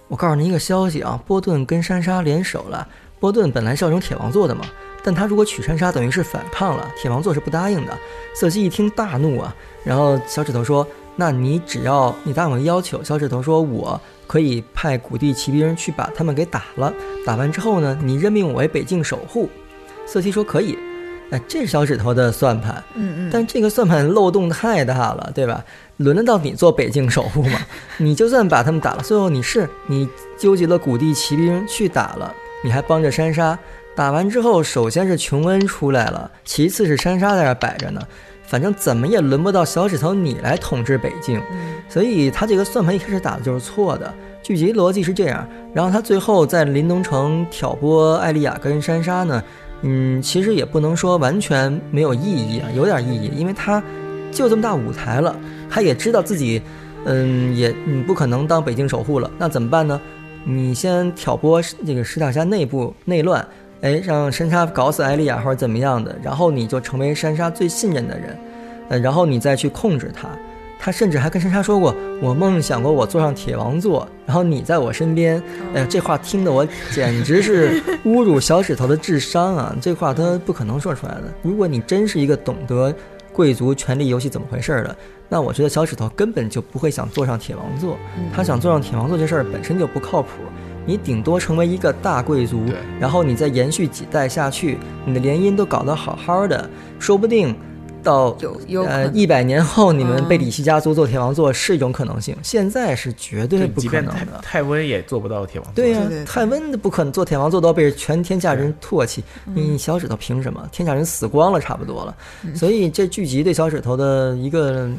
我告诉您一个消息啊，波顿跟珊莎联手了。波顿本来是要用铁王座的嘛，但他如果娶珊莎，等于是反抗了，铁王座是不答应的。瑟西一听大怒啊，然后小指头说：“那你只要你答应我的要求。”小指头说：“我可以派古地骑兵去把他们给打了，打完之后呢，你任命我为北境守护。”瑟西说：“可以。”哎，这是小指头的算盘，嗯嗯，但这个算盘漏洞太大了，对吧？轮得到你做北境守护吗？<laughs> 你就算把他们打了，最后你是你纠集了古地骑兵去打了，你还帮着珊莎。打完之后，首先是琼恩出来了，其次是珊莎在那儿摆着呢。反正怎么也轮不到小指头你来统治北境，所以他这个算盘一开始打的就是错的。剧集逻辑是这样，然后他最后在临冬城挑拨艾丽亚跟珊莎呢，嗯，其实也不能说完全没有意义啊，有点意义，因为他就这么大舞台了，他也知道自己，嗯，也嗯不可能当北京守护了，那怎么办呢？你先挑拨这个石塔下内部内乱，哎，让珊莎搞死艾丽亚或者怎么样的，然后你就成为珊莎最信任的人，呃，然后你再去控制他。他甚至还跟珊莎说过：“我梦想过我坐上铁王座，然后你在我身边。”哎呀，这话听得我简直是侮辱小指头的智商啊！这话他不可能说出来的。如果你真是一个懂得贵族权力游戏怎么回事儿的，那我觉得小指头根本就不会想坐上铁王座。他想坐上铁王座这事儿本身就不靠谱。你顶多成为一个大贵族，然后你再延续几代下去，你的联姻都搞得好好的，说不定到有有呃一百年后你们嗯贝里西家族做铁王座是一种可能性，现在是绝对不可能的。泰温也做不到铁王座。对呀、泰温的不可能做铁王座，都要被全天下人唾弃。嗯你小指头凭什么？天下人死光了，差不多了。所以这剧集对小指头的一个，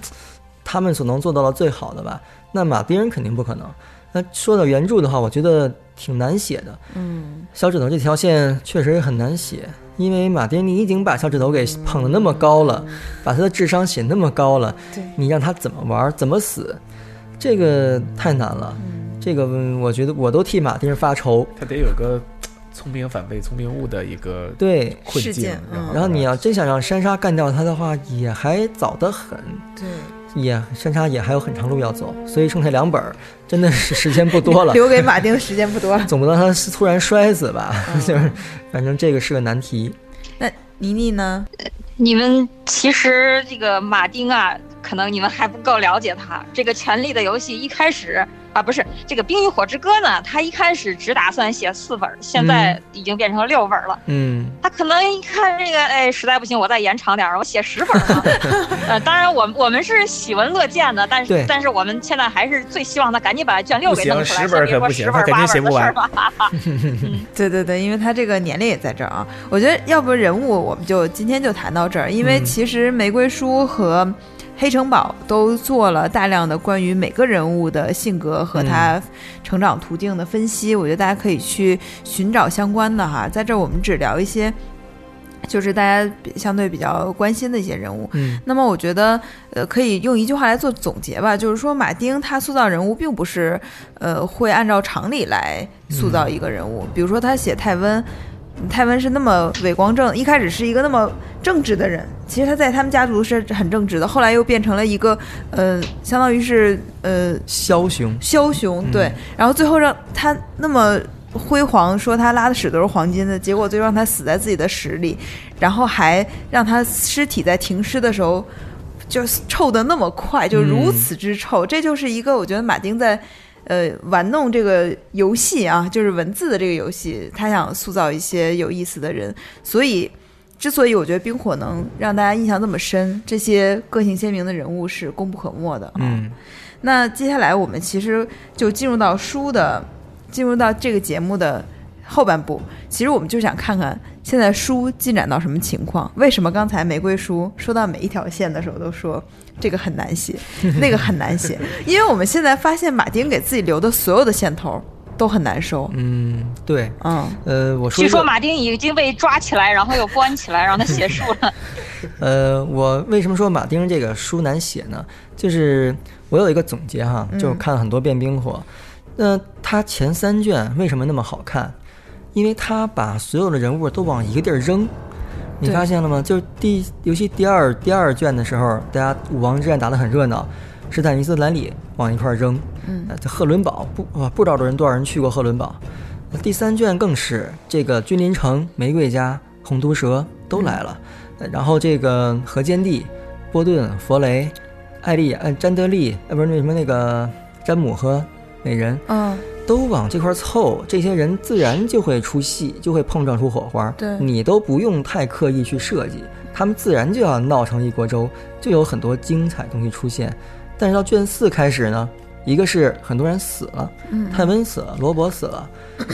他们所能做到的最好的吧。那马丁肯定不可能。那说到原著的话，我觉得挺难写的。嗯，小指头这条线确实很难写，因为马丁你已经把小指头给捧得那么高了，把他的智商写那么高了，对。你让他怎么玩，怎么死，这个太难了。这个嗯我觉得我都替马丁发愁。他得有个聪明反被聪明误的一个对，困境事件，嗯。然后你要真想让珊莎干掉他的话，也还早得很，对，也山茶也还有很长路要走，所以剩下两本儿真的是时间不多了。留给马丁的时间不多了。<laughs> 总不能他突然摔死吧？<laughs> 就是，反正这个是个难题。那妮妮呢？你们其实这个马丁啊，可能你们还不够了解他。这个《权力的游戏》一开始啊，不是这个《冰与火之歌》呢，他一开始只打算写四本，现在已经变成六本了。嗯，他可能一看这个，哎，实在不行，我再延长点儿，我写十本吧。<laughs> 呃，当然我我们是喜闻乐见的，但是但是我们现在还是最希望他赶紧把卷六给弄出来，10本可不行十本他肯定写不八本的事儿完吧。<laughs> <laughs> 对对对，因为他这个年龄也在这儿啊。我觉得要不人物我们就今天就谈到这儿，因为嗯其实玫瑰书和黑城堡都做了大量的关于每个人物的性格和他成长途径的分析，我觉得大家可以去寻找相关的哈。在这儿我们只聊一些，就是大家比相对比较关心的一些人物。嗯那么我觉得，呃，可以用一句话来做总结吧，就是说马丁他塑造人物并不是，呃，会按照常理来塑造一个人物。比如说他写泰温，泰温是那么伟光正，一开始是一个那么正直的人，其实他在他们家族是很正直的，后来又变成了一个，呃，相当于是呃枭雄，枭雄，对，然后最后让他那么辉煌，说他拉的屎都是黄金的，结果最后让他死在自己的屎里，然后还让他尸体在停尸的时候就臭的那么快，就如此之臭，这就是一个我觉得马丁在。呃，玩弄这个游戏啊，就是文字的这个游戏，他想塑造一些有意思的人，所以，之所以我觉得冰火能让大家印象这么深，这些个性鲜明的人物是功不可没的啊。嗯那接下来我们其实就进入到书的，进入到这个节目的后半部。其实我们就想看看现在书进展到什么情况。为什么刚才玫瑰书说到每一条线的时候都说这个很难写，<laughs> 那个很难写？因为我们现在发现马丁给自己留的所有的线头都很难收。嗯，对，嗯，呃，我说据说马丁已经被抓起来，然后又关起来，让他写书了。<laughs> 呃，我为什么说马丁这个书难写呢？就是我有一个总结哈，就是看了很多遍《冰火》，那他前三卷为什么那么好看？因为他把所有的人物都往一个地儿扔。你发现了吗？就是第尤其第二第二卷的时候，大家武王之战打得很热闹，史坦尼斯兰里往一块儿扔，嗯呃，这赫伦堡不啊不知道多人多少人去过赫伦堡。第三卷更是这个君临城、玫瑰家、红毒蛇都来了，呃然后这个河间地、波顿、佛雷、艾丽亚、呃詹德利，呃不是那什么那个詹姆和美人嗯，都往这块凑，这些人自然就会出戏，就会碰撞出火花。对。你都不用太刻意去设计，他们自然就要闹成一锅粥，就有很多精彩东西出现。但是到卷四开始呢，一个是很多人死了，嗯。泰温死了，罗伯死了，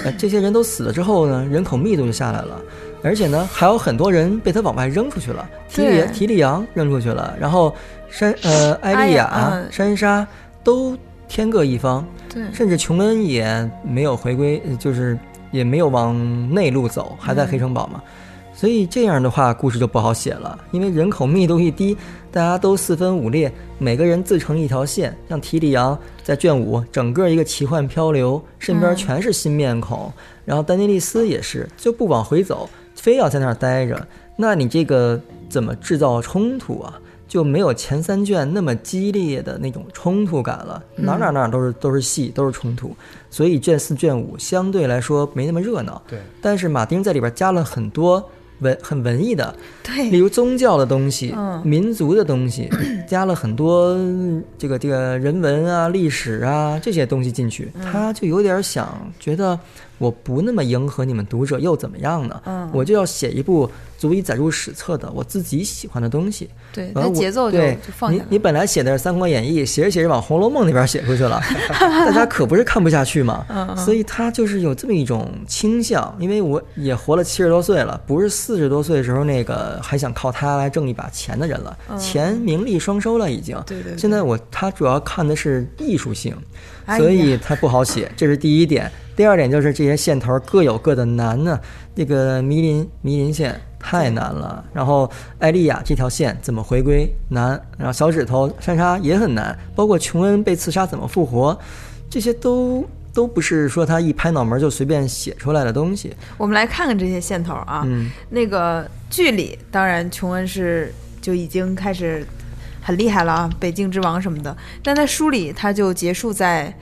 呃，这些人都死了之后呢，人口密度就下来了，而且呢，还有很多人被他往外扔出去了，提里提里昂扔出去了，然后山呃艾丽亚、珊莎都天各一方，对，甚至琼恩也没有回归，呃就是也没有往内陆走，还在黑城堡嘛。所以这样的话，故事就不好写了，因为人口密度一低，大家都四分五裂，每个人自成一条线。像提里昂在卷五，整个一个奇幻漂流，身边嗯全是新面孔，然后丹尼利斯也是，就不往回走，非要在那儿待着。那你这个怎么制造冲突啊？就没有前三卷那么激烈的那种冲突感了，哪哪哪都是都是戏，都是冲突，所以卷四卷五相对来说没那么热闹。对，但是马丁在里边加了很多文很文艺的，对。例，如宗教的东西、嗯。民族的东西，<coughs> 加了很多嗯这个这个人文啊、历史啊这些东西进去，嗯。他就有点想觉得我不那么迎合你们读者又怎么样呢？嗯我就要写一部足以载入史册的我自己喜欢的东西。对，那节奏就放。你你本来写的是《三国演义》，写着写着往《红楼梦》那边写出去了，<laughs> 大家可不是看不下去嘛。所以他就是有这么一种倾向，因为我也活了七十多岁了，不是四十多岁的时候那个还想靠他来挣一把钱的人了，钱名利双收了已经。嗯对对对现在我他主要看的是艺术性，所以它不好写，这是第一点。第二点就是这些线头各有各的难呢。那个迷林迷林线太难了，然后艾丽亚这条线怎么回归难，然后小指头珊莎也很难，包括琼恩被刺杀怎么复活，这些都都不是说他一拍脑门就随便写出来的东西。我们来看看这些线头啊。嗯那个剧里，当然琼恩是就已经开始很厉害了啊，北境之王什么的。但在书里，他就结束在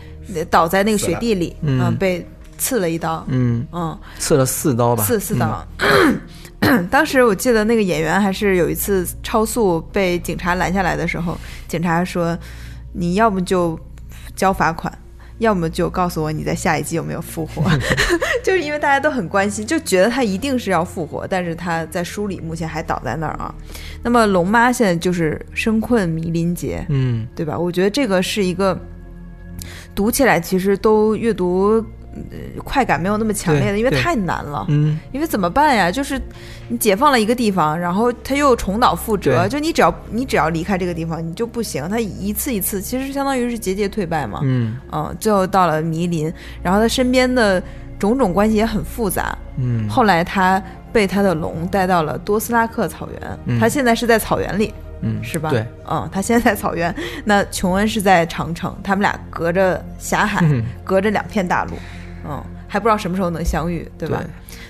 倒在那个雪地里，嗯啊被刺了一刀，嗯，嗯，刺了四刀吧，刺四刀。<clears throat> 当时我记得那个演员还是有一次超速被警察拦下来的时候，警察说：“你要么就交罚款，要么就告诉我你在下一季有没有复活。” <laughs> 就是因为大家都很关心，就觉得他一定是要复活，但是他在书里目前还倒在那儿啊。那么龙妈现在就是身困迷林劫，嗯对吧？我觉得这个是一个读起来其实都阅读呃快感没有那么强烈的，因为太难了。嗯，因为怎么办呀？就是你解放了一个地方，然后它又重蹈覆辙。就你只要你只要离开这个地方，你就不行。它一次一次，其实相当于是节节退败嘛。嗯嗯，最后到了迷林，然后他身边的种种关系也很复杂。嗯，后来他被他的龙带到了多斯拉克草原，嗯他现在是在草原里，嗯是吧？对，嗯，他现在在草原，那琼恩是在长城，他们俩隔着狭海，嗯隔着两片大陆，嗯，还不知道什么时候能相遇，对对吧？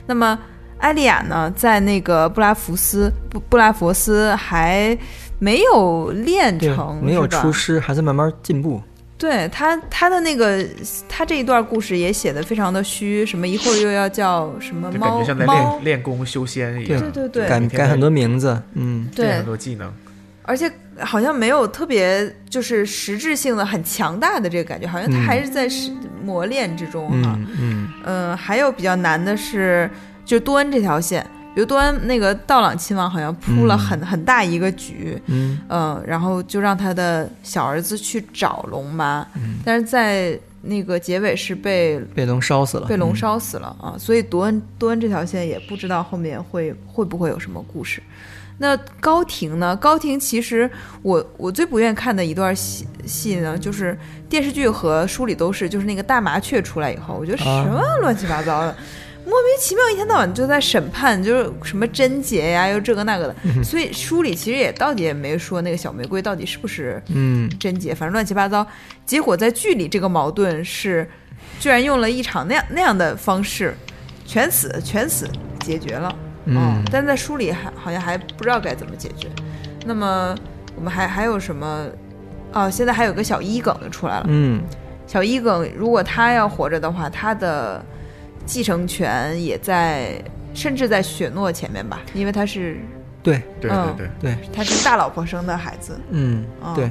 那么艾丽亚呢，在那个布拉福斯布布拉佛斯还没有练成，没有出师，还在慢慢进步。对他，他的那个，他这一段故事也写的非常的虚，什么一会儿又要叫什么猫感觉像在猫练，练功修仙一样。对对对改改很多名字，嗯，对很，多技能。而且好像没有特别就是实质性的很强大的这个感觉，好像他嗯还是在是磨练之中哈。嗯嗯嗯、还有比较难的是，就多恩这条线，比如多恩那个道朗亲王好像铺了嗯。很、很大一个局，嗯。呃，然后就让他的小儿子去找龙妈，嗯。但是在那个结尾是被被龙烧死了，被龙嗯烧死了、啊，所以多恩多恩这条线也不知道后面会会不会有什么故事。那高庭呢？高庭其实我我最不愿看的一段戏戏呢，就是电视剧和书里都是，就是那个大麻雀出来以后，我觉得什啊么乱七八糟的，莫名其妙一天到晚就在审判，就是什么贞洁呀，又这个那个的。所以书里其实也到底也没说那个小玫瑰到底是不是嗯贞洁，反正乱七八糟。结果在剧里这个矛盾是，居然用了一场那样那样的方式，全死全死解决了。嗯但在书里还好像还不知道该怎么解决。那么我们还还有什么？哦，现在还有个小一梗就出来了。嗯小一梗如果他要活着的话，他的继承权也在，甚至在雪诺前面吧，因为他是对对嗯对对，对，他是大老婆生的孩子。嗯哦对。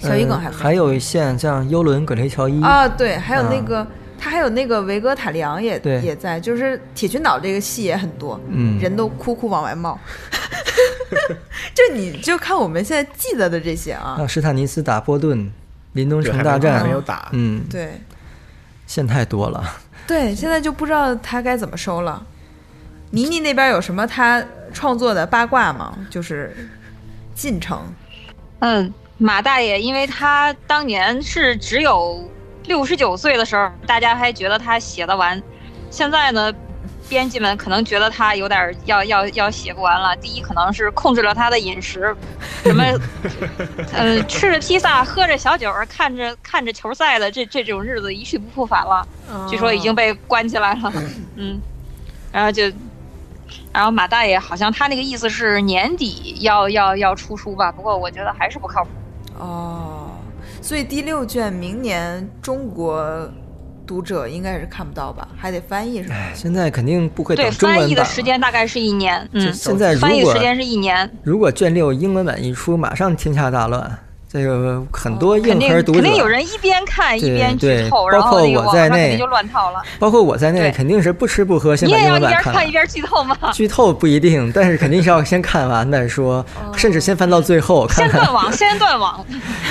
小伊耿还、呃还有一线像幽伦葛雷乔伊，啊，对，还有那啊个、他还有那个维戈塔里昂也对也在，就是铁群岛这个戏也很多，嗯人都哭哭往外冒。<laughs> 就你就看我们现在记得的这些啊，让史坦尼斯打波顿，林东城大战没有打。嗯，对线太多了。<laughs> 对，现在就不知道他该怎么收了。倪妮那边有什么他创作的八卦吗？就是进程，嗯，马大爷，因为他当年是只有六十九岁的时候，大家还觉得他写得完。现在呢，编辑们可能觉得他有点儿要要要写不完了。第一，可能是控制了他的饮食，什么，<laughs> 呃，吃着披萨，喝着小酒儿，看着看着球赛的这这种日子一去不复返了。据说已经被关起来了，嗯，然后就，然后马大爷好像他那个意思是年底要要要出书吧，不过我觉得还是不靠谱。哦，所以第六卷明年中国读者应该是看不到吧？还得翻译是吧？现在肯定不会对，等中翻译的。时间大概是一年，嗯，现在翻译的时间是一年，如果卷六英文版一出，马上天下大乱。这个很多哦肯定硬核读者，肯定有人一边看一边剧对透，然包括后那个我在内网上肯定就乱套了。包括我在内，肯定是不吃不喝先你把也要一边英文版看。看一边剧透吗？剧透不一定，但是肯定是要先看完再说，甚至先翻到最后看看。先断网，先断网，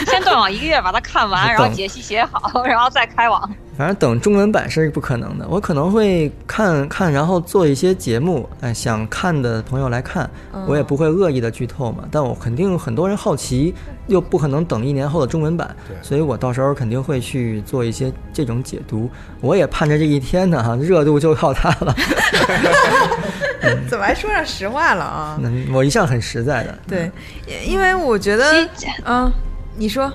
先断网一个月把它看完，然后解析写好，然后再开网。反正等中文版是不可能的，我可能会看看，然后做一些节目，哎，想看的朋友来看，我也不会恶意的剧透嘛。但我肯定很多人好奇，又不可能等一年后的中文版，所以我到时候肯定会去做一些这种解读。我也盼着这一天呢，哈，<laughs> 热度就靠它了。<laughs> 怎么还说上实话了啊？嗯，我一向很实在的。对，因为我觉得，嗯，你说，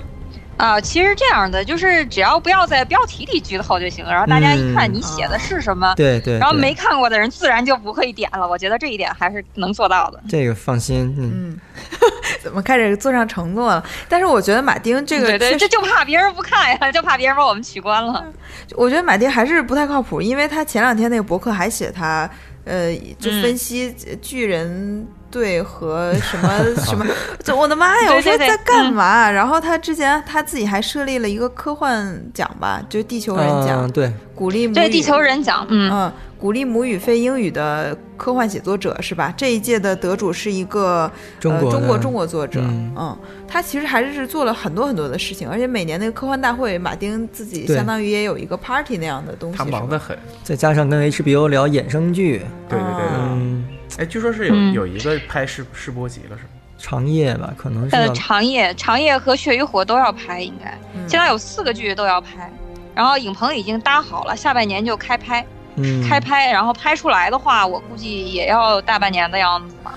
啊，其实这样的就是只要不要在标题里剧透就行，然后大家一看你写的是什么，对对，对然后没看过的人自然就不会点了。我觉得这一点还是能做到的。这个放心，嗯，嗯，<laughs> 怎么开始做上承诺了？但是我觉得马丁这个对对，这就怕别人不看呀，就怕别人把我们取关了。<laughs> 我觉得马丁还是不太靠谱，因为他前两天那个博客还写他，呃，就嗯分析巨人队和什么 <laughs> 什么，就我的妈呀！对对对我说在干嘛？然后他之前他自己还设立了一个科幻奖吧，就是地球人奖，嗯，对，鼓励母语对地球人奖，嗯，嗯，鼓励母语非英语的科幻写作者是吧？这一届的得主是一个中国呃、中国中国作者，嗯他其实还是做了很多很多的事情，而且每年那个科幻大会，马丁自己相当于也有一个 party 那样的东西，他忙得很。再加上跟 HBO 聊衍生剧，对对对对，嗯，哎，据说是有嗯有一个拍试试播集了，是吗？长夜吧，可能是呃，长夜、长夜和血与火都要拍，应该嗯现在有四个剧都要拍，然后影棚已经搭好了，下半年就开拍，嗯开拍，然后拍出来的话，我估计也要大半年的样子吧。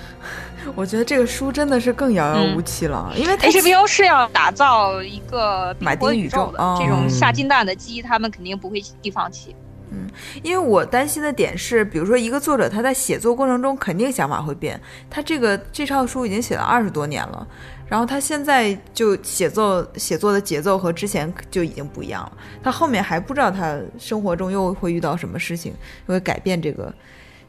我觉得这个书真的是更遥遥无期了，因为 HBO 是要打造一个马冰火丁宇宙宇宙的哦这种下金蛋的鸡，他们肯定不会轻易放弃。因为我担心的点是，比如说一个作者他在写作过程中肯定想法会变，他这个这套书已经写了二十多年了，然后他现在就写作写作的节奏和之前就已经不一样了，他后面还不知道他生活中又会遇到什么事情会改变这个，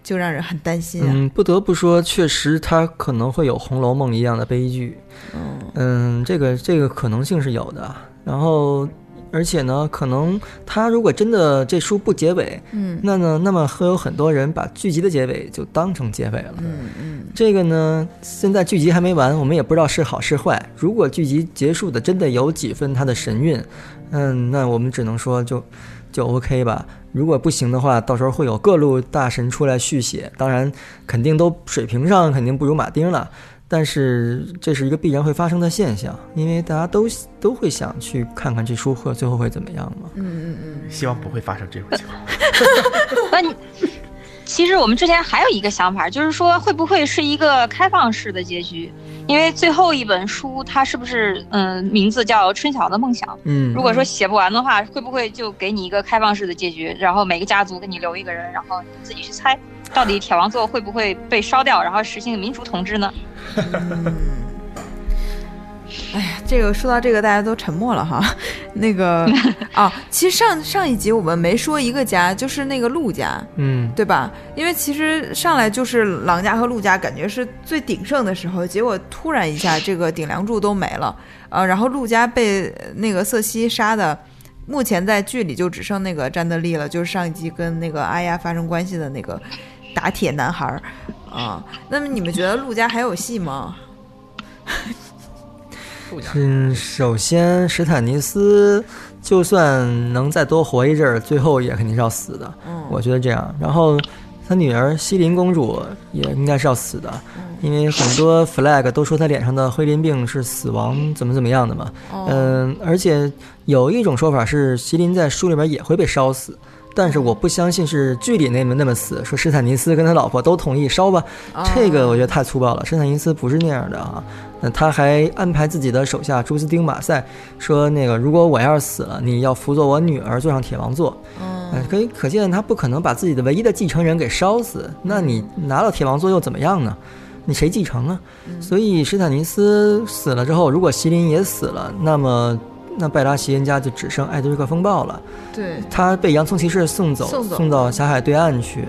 就让人很担心啊。嗯，不得不说，确实他可能会有《红楼梦》一样的悲剧。嗯嗯，这个这个可能性是有的。然后，而且呢，可能他如果真的这书不结尾，嗯那呢，那么会有很多人把剧集的结尾就当成结尾了。嗯嗯这个呢，现在剧集还没完，我们也不知道是好是坏。如果剧集结束的真的有几分它的神韵，嗯，那我们只能说就就 OK 吧。如果不行的话，到时候会有各路大神出来续写，当然肯定都水平上肯定不如马丁了。但是这是一个必然会发生的现象，因为大家都都会想去看看这书会最后会怎么样嘛。嗯嗯嗯希望不会发生这种情况。<laughs> <laughs> 那你其实我们之前还有一个想法，就是说会不会是一个开放式的结局？因为最后一本书它是不是嗯名字叫《春晓的梦想》？嗯如果说写不完的话，会不会就给你一个开放式的结局，然后每个家族给你留一个人，然后你自己去猜，到底铁王座会不会被烧掉，然后实行民主统治呢？<laughs> 嗯。哎呀，这个说到这个，大家都沉默了哈。那个啊，<laughs> 其实上上一集我们没说一个家，就是那个陆家，嗯对吧？因为其实上来就是郎家和陆家，感觉是最鼎盛的时候，结果突然一下这个顶梁柱都没了，呃，然后陆家被那个瑟西杀的，目前在剧里就只剩那个詹德利了，就是上一集跟那个阿丫发生关系的那个打铁男孩儿啊。那么你们觉得陆家还有戏吗？嗯，首先史坦尼斯就算能再多活一阵儿，最后也肯定是要死的。嗯，我觉得这样。然后他女儿西林公主也应该是要死的，因为很多 flag 都说她脸上的灰鳞病是死亡怎么怎么样的嘛。哦嗯，而且有一种说法是西琳在书里边也会被烧死。但是我不相信是剧里那么那么死，说史坦尼斯跟他老婆都同意烧吧，这个我觉得太粗暴了。史坦尼斯不是那样的啊，那他还安排自己的手下朱斯丁马赛说，那个如果我要是死了，你要辅佐我女儿坐上铁王座。嗯呃可以可见他不可能把自己的唯一的继承人给烧死，那你拿到铁王座又怎么样呢？你谁继承啊？所以史坦尼斯死了之后，如果席琳也死了，那么那拜拉席恩家就只剩艾德瑞克风暴了。对，他被洋葱骑士送走，送走到狭海对岸去，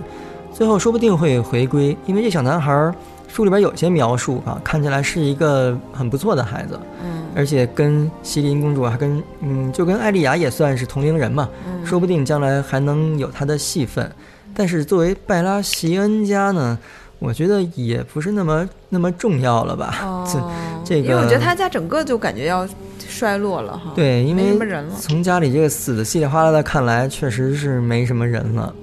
最后说不定会回归，因为这小男孩儿书里边有些描述啊，看起来是一个很不错的孩子，嗯而且跟席琳公主还跟嗯，就跟艾丽雅也算是同龄人嘛，嗯说不定将来还能有她的戏份。但是作为拜拉席恩家呢，我觉得也不是那么那么重要了吧？<laughs> 这哦，这个因为我觉得他家整个就感觉要衰落了哈。，对，因为。从家里这个死的稀里哗啦的看来，确实是没什么人了，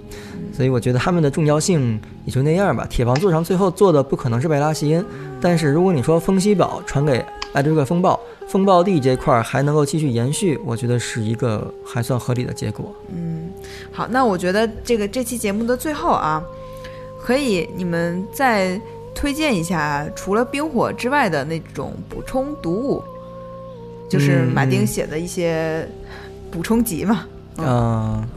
所以我觉得他们的重要性也就那样吧。铁王座上最后坐的不可能是贝拉席恩，但是如果你说风息堡传给艾德瑞克风暴，风暴地这块儿还能够继续延续，我觉得是一个还算合理的结果。嗯，好，那我觉得这个这期节目的最后啊，可以你们再推荐一下除了冰火之外的那种补充读物，就是嗯马丁嗯写的一些补充集嘛。嗯啊、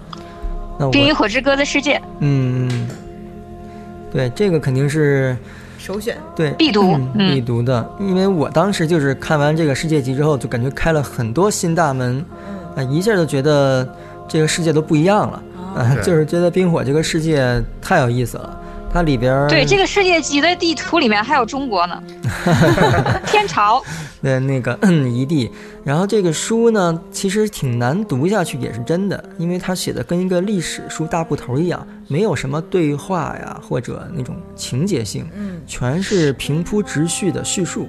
那《冰与火之歌》的世界。嗯，嗯对，这个肯定是首选。对必读必读的，因为我当时就是看完这个世界集之后，就感觉开了很多新大门，啊、一下就觉得这个世界都不一样了，啊、对。就是觉得冰火这个世界太有意思了。它里边儿对，这个世界级的地图里面还有中国呢，<laughs> 天朝。<laughs> 的那个嗯 <clears throat> 一地，然后这个书呢，其实挺难读下去，也是真的，因为它写的跟一个历史书大部头一样，没有什么对话呀或者那种情节性，嗯，全是平铺直叙的叙述，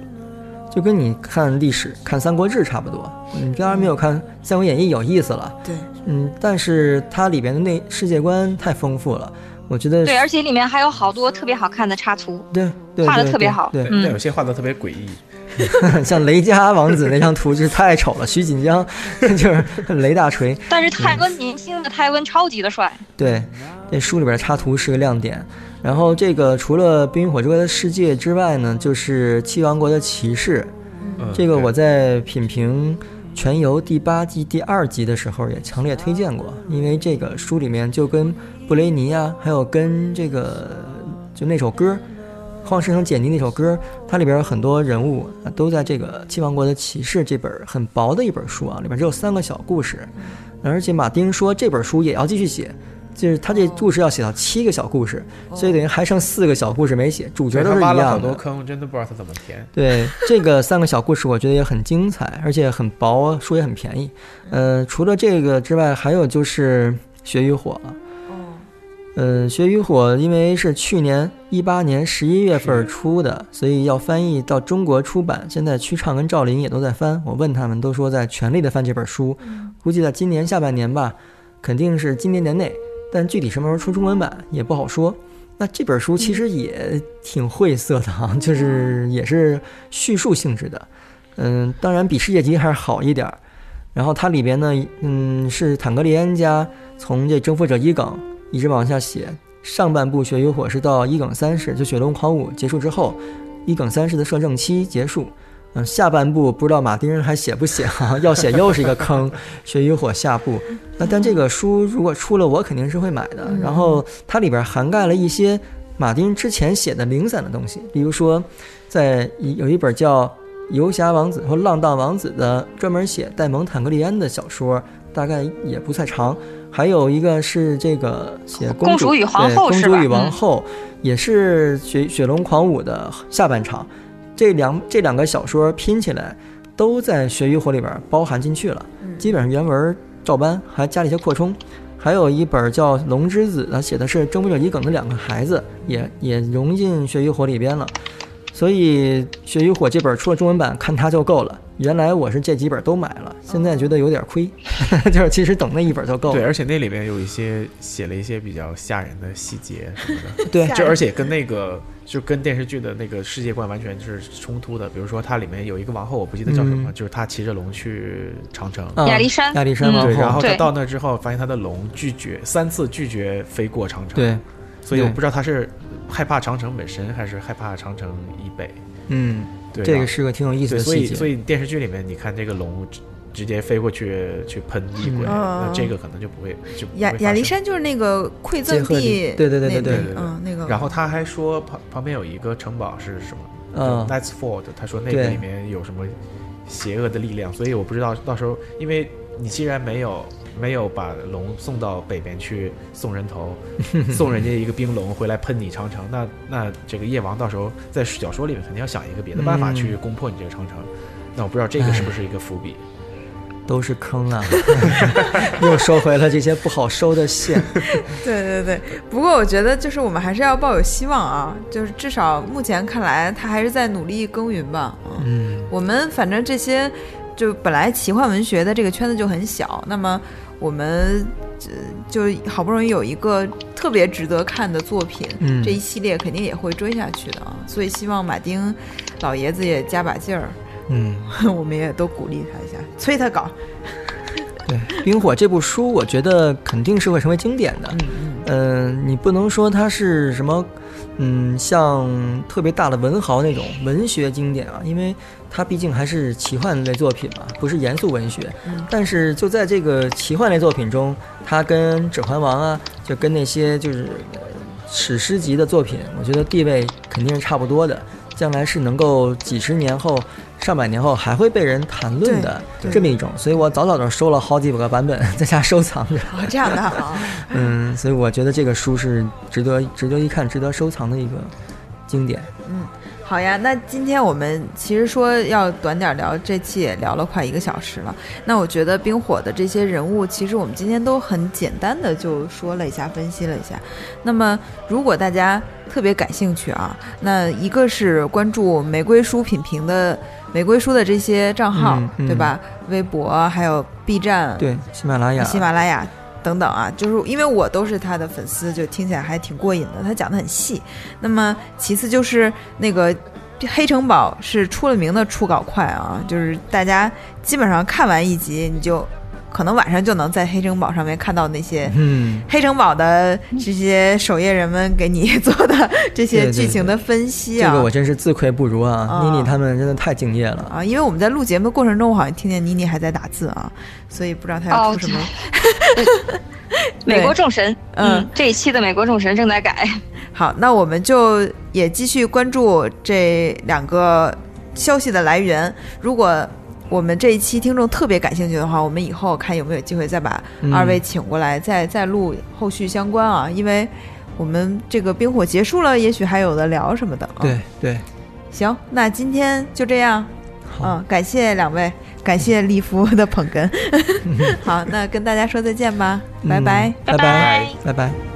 就跟你看历史、看《三国志》差不多。你当然没有看《三国演义》有意思了，对，嗯，但是它里边的那世界观太丰富了，我觉得对，而且里面还有好多特别好看的插图。对对画的特别好对，嗯但有些画的特别诡异，<laughs> 像雷家王子那张图就是太丑了，徐锦江 <laughs> 就是雷大锤。<laughs> 但是泰温年轻的泰温超级的帅，对，这书里边插图是个亮点。然后这个除了《冰与火之歌的世界》之外呢，就是《七王国的骑士》。嗯这个我在品评《全游》第八季第二集的时候也强烈推荐过，因为这个书里面就跟布雷尼啊，还有跟这个就那首歌《荒石城简尼》那首歌，它里边有很多人物啊都在这个《七王国的骑士》这本很薄的一本书啊，里边只有三个小故事，而且马丁说这本书也要继续写。就是他这故事要写到七个小故事，所以等于还剩四个小故事没写，主角都是一他挖了好。多坑，真的不知道他怎么填。对，这个三个小故事我觉得也很精彩，而且很薄，书也很便宜。呃，除了这个之外，还有就是《血与火》了。嗯，呃，《血与火》因为是去年一八年十一月份出的，所以要翻译到中国出版。现在曲畅跟赵林也都在翻，我问他们都说在全力的翻这本书，估计在今年下半年吧，肯定是今年年内，但具体什么时候出中文版也不好说。那这本书其实也挺晦涩的啊，就是也是叙述性质的，嗯，当然比世界级还是好一点儿。然后它里边呢，嗯，是坦格利安家从这征服者伊耿一直往下写，上半部《血与火》是到伊耿三世，就雪龙狂舞结束之后，伊耿三世的摄政期结束。嗯，下半部不知道马丁还写不写啊？<laughs> 要写又是一个坑，<laughs>《血与火》下部。那但这个书如果出了，我肯定是会买的。然后它里边涵盖了一些马丁之前写的零散的东西，比如说，在有一本叫《游侠王子》或《浪荡王子》的，专门写戴蒙坦格利安的小说，大概也不太长。还有一个是这个写公主主与皇后公主与王嗯后，也是雪雪龙狂舞的下半场。这两这两个小说拼起来，都在《血与火》里边包含进去了，基本上原文照搬，还加了一些扩充。还有一本叫《龙之子》的，写的是征服者伊耿的两个孩子，也也融进《血与火》里边了。所以《血与火》这本出了中文版，看它就够了。原来我是这几本都买了，现在觉得有点亏，<laughs> 就是其实等那一本就够对，了。而且那里面有一些写了一些比较吓人的细节什么的，<laughs> 对。就而且跟那个就跟电视剧的那个世界观完全是冲突的。比如说它里面有一个王后，我不记得叫什么，嗯。就是她骑着龙去长城。啊亚历山。亚历山王对，然后她到那之后，发现她的龙拒绝三次拒绝飞过长城，对，对所以我不知道她是害怕长城本身，还是害怕长城以北。嗯，对，这个是个挺有意思，的细节。所以所以电视剧里面你看这个龙直直接飞过去去喷异鬼，嗯那这个可能就不会就亚亚历山就是那个馈赠地地，对对对对对对对嗯，那个。然后他还说旁旁边有一个城堡是什么？嗯 n i g h t s Ford，他说那个里面有什么邪恶的力量，所以我不知道到时候，因为你既然没有没有把龙送到北边去送人头，<laughs> 送人家一个冰龙回来喷你长城，那那这个夜王到时候在小说里面肯定要想一个别的办法嗯去攻破你这个长城。那我不知道这个是不是一个伏笔？都是坑啊，<laughs> <laughs> 又收回了这些不好收的线。对对对，不过我觉得就是我们还是要抱有希望啊，就是至少目前看来，他还是在努力耕耘吧。嗯，嗯，我们反正这些就本来奇幻文学的这个圈子就很小，那么我们呃就好不容易有一个特别值得看的作品，嗯这一系列肯定也会追下去的啊。所以希望马丁老爷子也加把劲儿，嗯，<laughs> 我们也都鼓励他一下，催他搞。<laughs> 对，《冰火》这部书，我觉得肯定是会成为经典的。嗯嗯，嗯、你不能说它是什么，嗯，像特别大的文豪那种文学经典啊，因为它毕竟还是奇幻类作品嘛，不是严肃文学。嗯但是就在这个奇幻类作品中，它跟《指环王》啊，就跟那些就是呃史诗级的作品，我觉得地位肯定是差不多的。将来是能够几十年后、上百年后还会被人谈论的这么一种，所以我早早的收了好几个版本在家收藏着。哦，这样的好，嗯，所以我觉得这个书是值得值得一看、值得收藏的一个经典。好呀，那今天我们其实说要短点聊，这期也聊了快一个小时了。那我觉得冰火的这些人物，其实我们今天都很简单的就说了一下，分析了一下。那么如果大家特别感兴趣啊，那一个是关注玫瑰书品评的玫瑰书的这些账号，嗯嗯对吧？微博还有 B 站，对，喜马拉雅，喜马拉雅等等啊，就是因为我都是他的粉丝，就听起来还挺过瘾的。他讲的很细。那么其次就是那个黑城堡是出了名的出稿快啊，就是大家基本上看完一集，你就可能晚上就能在黑城堡上面看到那些。嗯，黑城堡的这些守夜人们给你做的这些剧情的分析啊，这个我真是自愧不如啊！啊妮妮他们真的太敬业了。啊，因为我们在录节目的过程中，我好像听见妮妮还在打字啊，所以不知道她要哦出什么。<laughs> 美国众神，嗯嗯，这一期的美国众神正在改。好，那我们就也继续关注这两个消息的来源。如果我们这一期听众特别感兴趣的话，我们以后看有没有机会再把嗯二位请过来，再再录后续相关啊，因为我们这个冰火结束了，也许还有的聊什么的啊。对对，行，那今天就这样。好嗯，感谢两位，感谢利夫的捧哏。<laughs> 好，那跟大家说再见吧，拜拜。拜拜拜拜拜。